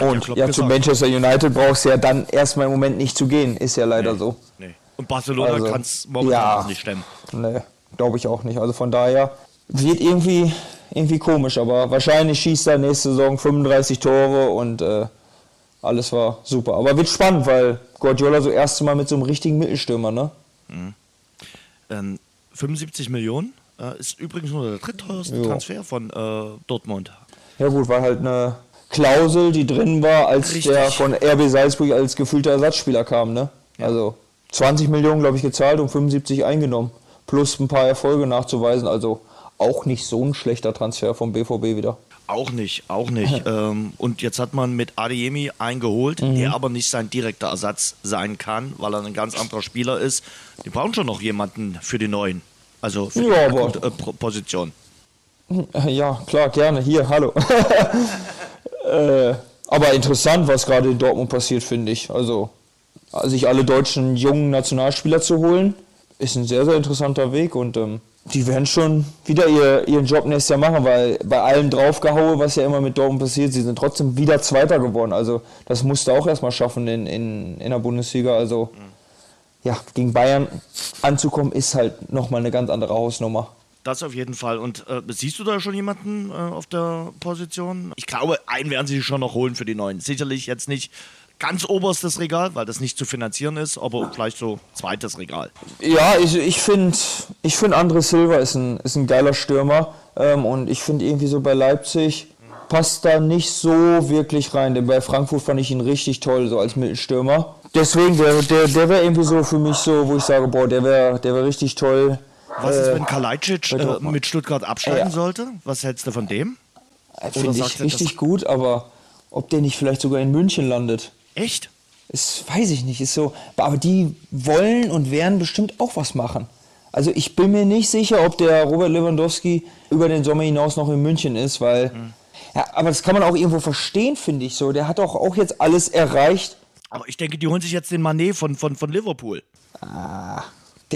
Und ja, zu. Manchester United brauchst du ja dann erstmal im Moment nicht zu gehen, ist ja leider so. Nee. Und Barcelona Also, kann es momentan ja. auch nicht stemmen. Nee, glaube ich auch nicht. Also von daher wird irgendwie, irgendwie komisch, aber wahrscheinlich schießt er nächste Saison 35 Tore und äh, alles war super. Aber wird spannend, weil Guardiola so erste Mal mit so einem richtigen Mittelstürmer, ne? Ähm, 75 Millionen äh, ist übrigens nur der drittteuerste. Transfer von äh, Dortmund. Ja gut, war halt eine Klausel, die drin war, als Richtig. der von RB Salzburg als gefühlter Ersatzspieler kam, ne? Also 20 Millionen, glaube ich, gezahlt und 75 eingenommen. Plus ein paar Erfolge nachzuweisen. Also auch nicht so ein schlechter Transfer vom BVB wieder. Auch nicht, auch nicht. ähm, und jetzt hat man mit Adeyemi einen geholt, Mhm. der aber nicht sein direkter Ersatz sein kann, weil er ein ganz anderer Spieler ist. Die brauchen schon noch jemanden für die Neuen. Also für Ja, die äh, Position. Ja, klar, gerne. Hier, hallo. äh, aber interessant, was gerade in Dortmund passiert, finde ich. Also, sich alle deutschen jungen Nationalspieler zu holen, ist ein sehr, sehr interessanter Weg und ähm, die werden schon wieder ihr, ihren Job nächstes Jahr machen, weil bei allem draufgehaue, was ja immer mit Dortmund passiert, sie sind trotzdem wieder Zweiter geworden. Also, das musste auch erstmal schaffen in, in, in der Bundesliga. Also, ja, gegen Bayern anzukommen, ist halt nochmal eine ganz andere Hausnummer. Das auf jeden Fall. Und äh, siehst du da schon jemanden äh, auf der Position? Ich glaube, einen werden sie schon noch holen für die Neuen. Sicherlich jetzt nicht ganz oberstes Regal, weil das nicht zu finanzieren ist, aber vielleicht so zweites Regal. Ja, ich, ich finde, ich find André Silva ist ein, ist ein geiler Stürmer. Ähm, und ich finde irgendwie so bei Leipzig passt da nicht so wirklich rein. Denn bei Frankfurt fand ich ihn richtig toll, so als Mittelstürmer. Deswegen, der, der, der wäre irgendwie so für mich so, wo ich sage, boah, der wäre der wär richtig toll. Was ist, Äh, wenn Kalajdzic äh, mit Stuttgart absteigen Ja. sollte? Was hältst du von dem? Finde sagt ich richtig das- gut, aber ob der nicht vielleicht sogar in München landet, Echt? ist, weiß ich nicht, ist so. Aber die wollen und werden bestimmt auch was machen. Also ich bin mir nicht sicher, ob der Robert Lewandowski über den Sommer hinaus noch in München ist, weil. Ja, aber das kann man auch irgendwo verstehen, finde ich so. Der hat doch auch jetzt alles erreicht. Aber ich denke, die holen sich jetzt den Manet von, von, von Liverpool. Ah,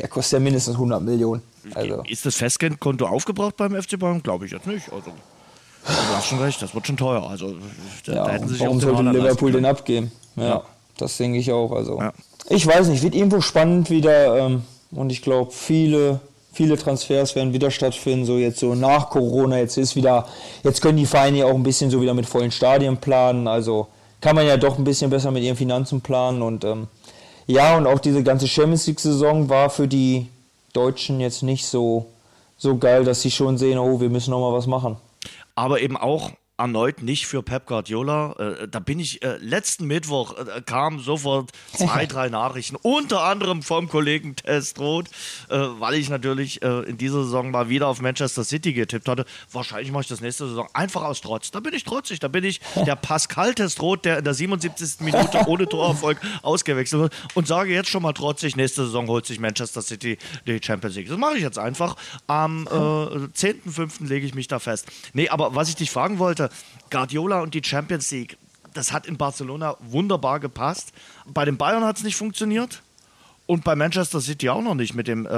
der kostet ja mindestens 100 Millionen. Also. Ist das Festgeldkonto aufgebraucht beim FC Bayern? Glaube ich jetzt nicht. Also, du hast schon recht, das wird schon teuer. Also, da, Ja, da hätten sich warum sollte Liverpool den abgeben? Ja, Ja. das denke ich auch. Also Ja. ich weiß nicht, wird irgendwo spannend wieder ähm, und ich glaube viele viele Transfers werden wieder stattfinden. So jetzt so nach Corona jetzt ist wieder jetzt können die Vereine ja auch ein bisschen so wieder mit vollen Stadien planen. Also kann man ja doch ein bisschen besser mit ihren Finanzen planen und ähm, ja und auch diese ganze Champions League Saison war für die Deutschen jetzt nicht so so geil, dass sie schon sehen, oh wir müssen noch mal was machen. Aber eben auch erneut nicht für Pep Guardiola. Äh, da bin ich äh, letzten Mittwoch äh, kamen sofort zwei, drei Nachrichten, unter anderem vom Kollegen Testroth, äh, weil ich natürlich äh, in dieser Saison mal wieder auf Manchester City getippt hatte. Wahrscheinlich mache ich das nächste Saison einfach aus Trotz. Da bin ich trotzig, da bin ich der Pascal Testroth, der in der 77. Minute ohne Torerfolg ausgewechselt wird und sage jetzt schon mal trotzig, nächste Saison holt sich Manchester City die Champions League. Das mache ich jetzt einfach. Am äh, 10.05. lege ich mich da fest. Nee, aber was ich dich fragen wollte, Guardiola und die Champions League, das hat in Barcelona wunderbar gepasst. Bei den Bayern hat es nicht funktioniert. Und bei Manchester City auch noch nicht mit dem äh,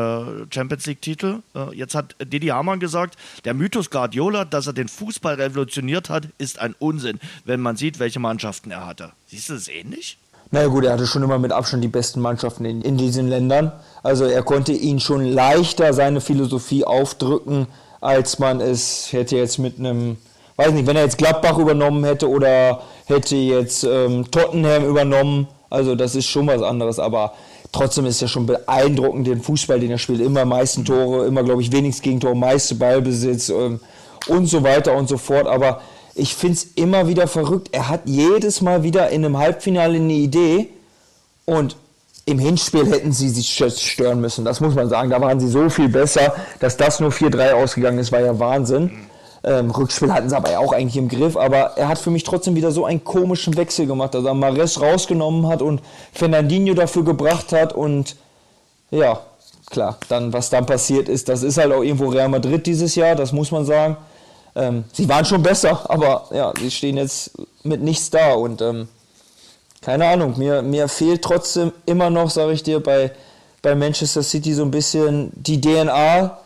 Champions League-Titel. Äh, jetzt hat Didi Hamann gesagt, der Mythos Guardiola, dass er den Fußball revolutioniert hat, ist ein Unsinn, wenn man sieht, welche Mannschaften er hatte. Siehst du das ähnlich? Naja gut, er hatte schon immer mit Abstand die besten Mannschaften in, in diesen Ländern. Also er konnte ihnen schon leichter seine Philosophie aufdrücken, als man es hätte jetzt mit einem, weiß nicht, wenn er jetzt Gladbach übernommen hätte oder hätte jetzt ähm, Tottenham übernommen. Also das ist schon was anderes, aber trotzdem ist ja schon beeindruckend, den Fußball, den er spielt. Immer meisten Tore, immer, glaube ich, wenigstens Gegentore, meiste Ballbesitz ähm, und so weiter und so fort. Aber ich finde es immer wieder verrückt. Er hat jedes Mal wieder in einem Halbfinale eine Idee und im Hinspiel hätten sie sich stören müssen. Das muss man sagen. Da waren sie so viel besser, dass das nur 4-3 ausgegangen ist, war ja Wahnsinn. Ähm, Rückspiel hatten sie aber ja auch eigentlich im Griff, aber er hat für mich trotzdem wieder so einen komischen Wechsel gemacht, dass er Mares rausgenommen hat und Fernandinho dafür gebracht hat und ja, klar, dann was dann passiert ist, das ist halt auch irgendwo Real Madrid dieses Jahr, das muss man sagen. Ähm, sie waren schon besser, aber ja, sie stehen jetzt mit nichts da und ähm, keine Ahnung, mir, mir fehlt trotzdem immer noch, sage ich dir, bei, bei Manchester City so ein bisschen die DNA.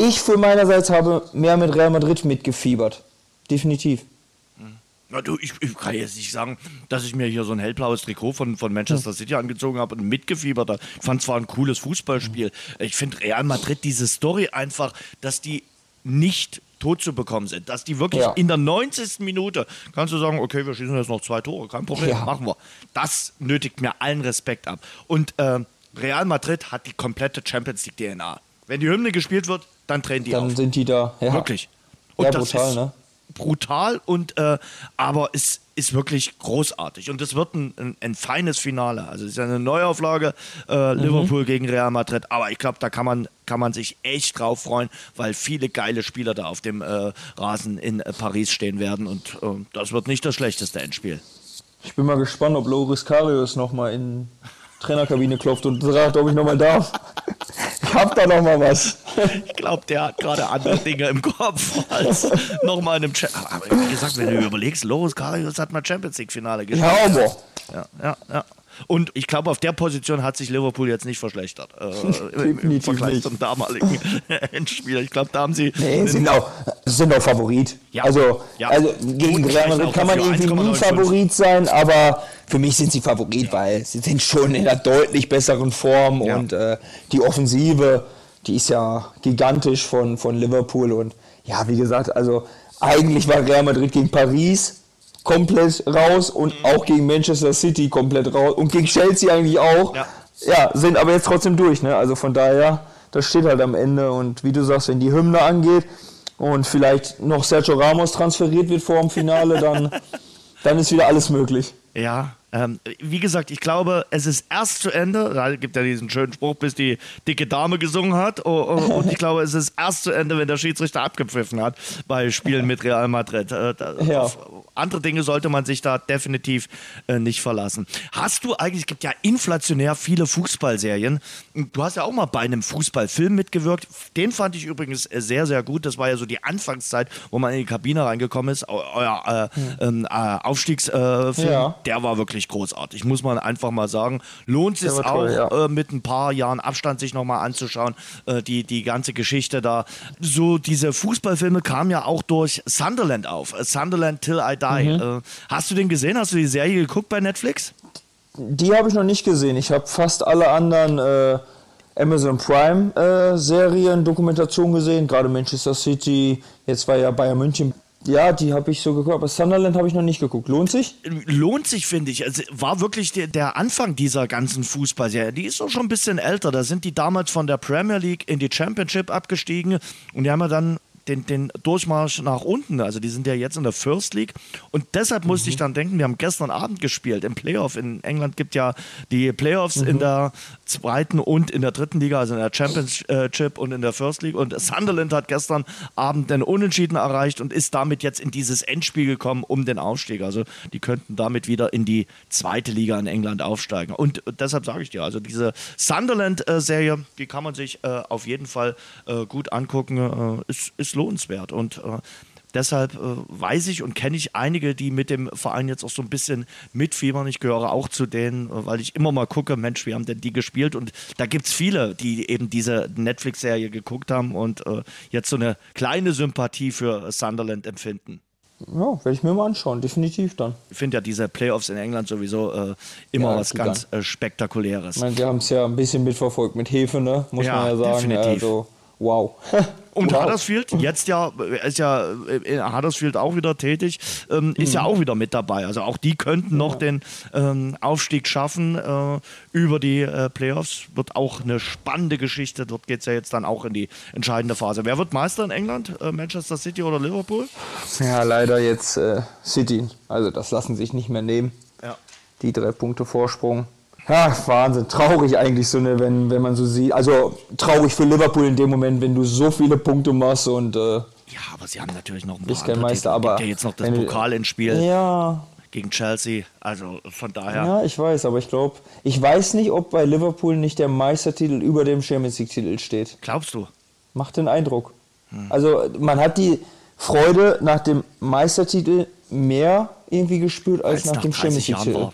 Ich für meinerseits habe mehr mit Real Madrid mitgefiebert. Definitiv. Na du, ich, ich, kann jetzt nicht sagen, dass ich mir hier so ein hellblaues Trikot von, von Manchester City angezogen habe und mitgefiebert habe. Ich fand zwar ein cooles Fußballspiel. Ich finde Real Madrid diese Story einfach, dass die nicht tot zu bekommen sind. Dass die wirklich ja. in der 90. Minute kannst du sagen, okay, wir schießen jetzt noch zwei Tore, kein Problem, ja. machen wir. Das nötigt mir allen Respekt ab. Und äh, Real Madrid hat die komplette Champions League DNA. Wenn die Hymne gespielt wird, dann drehen die Dann auf. sind die da. Ja. Wirklich. Und ja, brutal, ne? brutal und äh, aber es ist wirklich großartig und es wird ein, ein, ein, feines Finale. Also es ist eine Neuauflage äh, mhm. Liverpool gegen Real Madrid, aber ich glaube, da kann man kann man sich echt drauf freuen, weil viele geile Spieler da auf dem äh, Rasen in äh, Paris stehen werden und äh, das wird nicht das schlechteste Endspiel. Ich bin mal gespannt, ob Loris Karius noch mal in Trainerkabine klopft und sagt, ob ich nochmal darf. Ich hab da noch mal was. Ich glaube, der hat gerade andere Dinge im Kopf als nochmal in einem Chat. Aber wie gesagt, wenn du überlegst, Loris Karius hat mal Champions League Finale gespielt. Ja, aber. Ja, ja, ja. Und ich glaube, auf der Position hat sich Liverpool jetzt nicht verschlechtert. Äh, im, Im Vergleich nicht. zum damaligen Endspiel. Ich glaube, da haben sie. Nee, sind auch, sind auch Favorit. Ja. Also, ja. also gegen Real Madrid kann man irgendwie nie Favorit sein, aber für mich sind sie Favorit, ja. weil sie sind schon in einer deutlich besseren Form und äh, die Offensive, die ist ja gigantisch von, von Liverpool und ja, wie gesagt, also eigentlich war Real Madrid gegen Paris komplett raus und mhm. auch gegen Manchester City komplett raus und gegen Chelsea eigentlich auch. Ja, ja sind aber jetzt trotzdem durch. Ne? Also von daher, das steht halt am Ende und wie du sagst, wenn die Hymne angeht und vielleicht noch Sergio Ramos transferiert wird vor dem Finale, dann, dann ist wieder alles möglich. Ja, ähm, wie gesagt, ich glaube, es ist erst zu Ende. Da gibt ja diesen schönen Spruch, bis die dicke Dame gesungen hat. Oh, oh, und ich glaube, es ist erst zu Ende, wenn der Schiedsrichter abgepfiffen hat bei Spielen mit Real Madrid. Äh, da, ja. Andere Dinge sollte man sich da definitiv äh, nicht verlassen. Hast du eigentlich, es gibt ja inflationär viele Fußballserien. Du hast ja auch mal bei einem Fußballfilm mitgewirkt. Den fand ich übrigens äh, sehr, sehr gut. Das war ja so die Anfangszeit, wo man in die Kabine reingekommen ist. Euer äh, hm. äh, Aufstiegsfilm, ja. der war wirklich großartig, muss man einfach mal sagen. Lohnt sich auch toll, ja. Äh, mit ein paar Jahren Abstand sich nochmal anzuschauen, äh, die, die ganze Geschichte da. So diese Fußballfilme kamen ja auch durch Sunderland auf. Sunderland Till I Die. Mhm. hast du den gesehen? Hast du die Serie geguckt bei Netflix? Die habe ich noch nicht gesehen. Ich habe fast alle anderen äh, Amazon Prime äh, Serien, Dokumentationen gesehen, gerade Manchester City, jetzt war ja Bayern München. Ja, die habe ich so geguckt, aber Sunderland habe ich noch nicht geguckt. Lohnt sich? Lohnt sich, finde ich. Also war wirklich der, der Anfang dieser ganzen Fußballserie. Die ist auch schon ein bisschen älter. Da sind die damals von der Premier League in die Championship abgestiegen und die haben ja dann den, den Durchmarsch nach unten. Also die sind ja jetzt in der First League. Und deshalb musste Mhm. ich dann denken, wir haben gestern Abend gespielt im Playoff. In England gibt ja die Playoffs Mhm. in der zweiten und in der dritten Liga, also in der Championship und in der First League. Und Sunderland hat gestern Abend den Unentschieden erreicht und ist damit jetzt in dieses Endspiel gekommen um den Aufstieg. Also die könnten damit wieder in die zweite Liga in England aufsteigen. Und deshalb sage ich dir, also diese Sunderland-Serie, die kann man sich äh, auf jeden Fall äh, gut angucken, äh, ist, ist lohnenswert. Und äh, Deshalb äh, weiß ich und kenne ich einige, die mit dem Verein jetzt auch so ein bisschen mitfiebern. Ich gehöre auch zu denen, äh, weil ich immer mal gucke, Mensch, wie haben denn die gespielt? Und da gibt es viele, die eben diese Netflix-Serie geguckt haben und äh, jetzt so eine kleine Sympathie für Sunderland empfinden. Ja, werde ich mir mal anschauen, definitiv dann. Ich finde ja diese Playoffs in England sowieso äh, immer Ja, was ganz äh, Spektakuläres. Ich meine, wir haben es ja ein bisschen mitverfolgt mit Hefe, ne? Muss Ja, man ja sagen. definitiv. Also, wow. Und wow. Huddersfield, jetzt ja, äh, ist ja äh, in Huddersfield auch wieder tätig, ähm, ist Mhm. ja auch wieder mit dabei. Also auch die könnten noch den ähm, Aufstieg schaffen äh, über die äh, Playoffs. Wird auch eine spannende Geschichte. Dort geht es ja jetzt dann auch in die entscheidende Phase. Wer wird Meister in England? Äh, Manchester City oder Liverpool? Ja, leider jetzt äh, City. Also das lassen sich nicht mehr nehmen. Ja. Die drei Punkte Vorsprung. Ja, Wahnsinn. Traurig eigentlich so eine, wenn, wenn man so sieht. Also traurig für Liverpool in dem Moment, wenn du so viele Punkte machst und äh, Ja, aber sie haben natürlich noch ein paar kein Meister, aber Gibt ja jetzt noch das Pokal ins Spiel ja, gegen Chelsea. Also von daher. ja, ich weiß, aber ich glaube, ich weiß nicht, ob bei Liverpool nicht der Meistertitel über dem Champions League Titel steht. Glaubst du? Macht den Eindruck. Also man hat die Freude nach dem Meistertitel mehr irgendwie gespürt als Weil's nach, nach dem 30 Champions League Jahren Titel. war.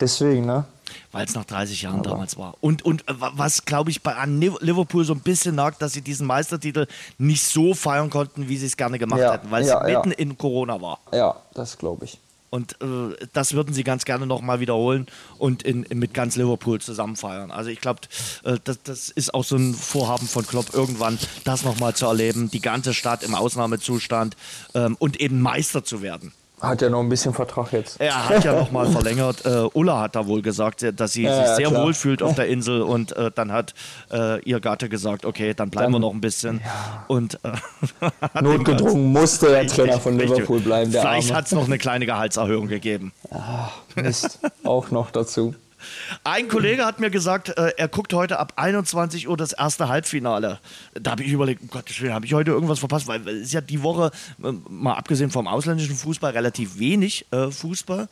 Deswegen, ne? Weil es nach 30 Jahren damals war. Und, und äh, wa- was, glaube ich, bei an Liv- Liverpool so ein bisschen nagt, dass sie diesen Meistertitel nicht so feiern konnten, wie sie es gerne gemacht Ja, hätten, weil ja, es ja. mitten in Corona war. Ja, das glaube ich. Und äh, das würden sie ganz gerne nochmal wiederholen und in, in, mit ganz Liverpool zusammen feiern. Also ich glaube, äh, das, das ist auch so ein Vorhaben von Klopp, irgendwann das nochmal zu erleben, die ganze Stadt im Ausnahmezustand ähm, und eben Meister zu werden. Hat ja noch ein bisschen Vertrag jetzt. Er hat ja nochmal verlängert. Äh, Ulla hat da wohl gesagt, dass sie Ja, sich ja, sehr klar. wohl fühlt auf der Insel und äh, dann hat äh, ihr Gatte gesagt, okay, dann bleiben wir Dann- noch ein bisschen. Und äh, Notgedrungen musste der Trainer von Richtig. Liverpool bleiben, Vielleicht hat es noch eine kleine Gehaltserhöhung gegeben. Mist, auch noch dazu. Ein Kollege hat mir gesagt, äh, er guckt heute ab 21 Uhr das erste Halbfinale. Da habe ich überlegt, um Gottes Willen, habe ich heute irgendwas verpasst? Weil es ist ja die Woche, äh, mal abgesehen vom ausländischen Fußball, relativ wenig äh, Fußball.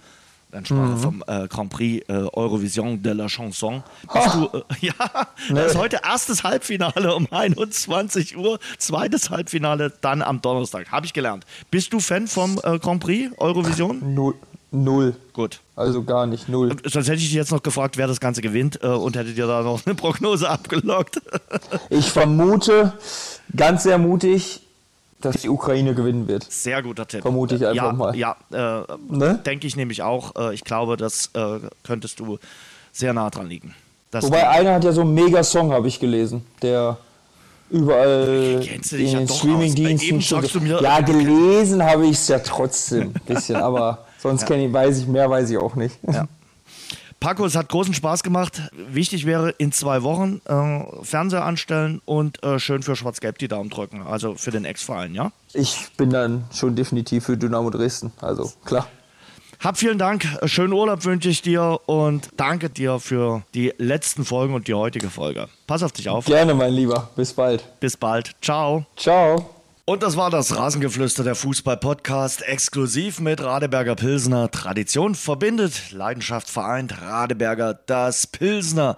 Dann sprach er vom äh, Grand Prix äh, Eurovision de la Chanson. Bist du, äh, ja, das ist heute erstes Halbfinale um 21 Uhr, zweites Halbfinale dann am Donnerstag. Habe ich gelernt. Bist du Fan vom Grand Prix Eurovision? Null. Null. Gut. Also gar nicht, null. Sonst hätte ich dich jetzt noch gefragt, wer das Ganze gewinnt äh, und hätte dir da noch eine Prognose abgelockt. Ich vermute, ganz sehr mutig, dass die Ukraine gewinnen wird. Sehr guter Tipp. Vermute ich einfach ja, mal. Ja, äh, Ne? denke ich nämlich auch. Äh, ich glaube, das äh, könntest du sehr nah dran liegen. Dass Wobei einer hat ja so einen Mega-Song, habe ich gelesen, der überall Kennst du in dich ja den. Streamingdiensten schon mir- Ja, gelesen habe ich es ja trotzdem ein bisschen, aber sonst kenne ich, weiß ich mehr, weiß ich auch nicht. Ja. Paco, es hat großen Spaß gemacht. Wichtig wäre in zwei Wochen äh, Fernseher anstellen und äh, schön für Schwarz-Gelb die Daumen drücken. Also für den Ex-Verein, ja? Ich bin dann schon definitiv für Dynamo Dresden, also klar. Hab vielen Dank, schönen Urlaub wünsche ich dir und danke dir für die letzten Folgen und die heutige Folge. Pass auf dich auf. Gerne, mein Lieber. Bis bald. Bis bald. Ciao. Ciao. Und das war das Rasengeflüster der Fußball-Podcast, exklusiv mit Radeberger Pilsner. Tradition verbindet, Leidenschaft vereint, Radeberger das Pilsner.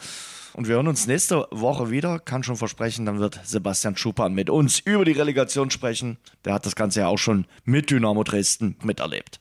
Und wir hören uns nächste Woche wieder, kann schon versprechen, dann wird Sebastian Schuppan mit uns über die Relegation sprechen. Der hat das Ganze ja auch schon mit Dynamo Dresden miterlebt.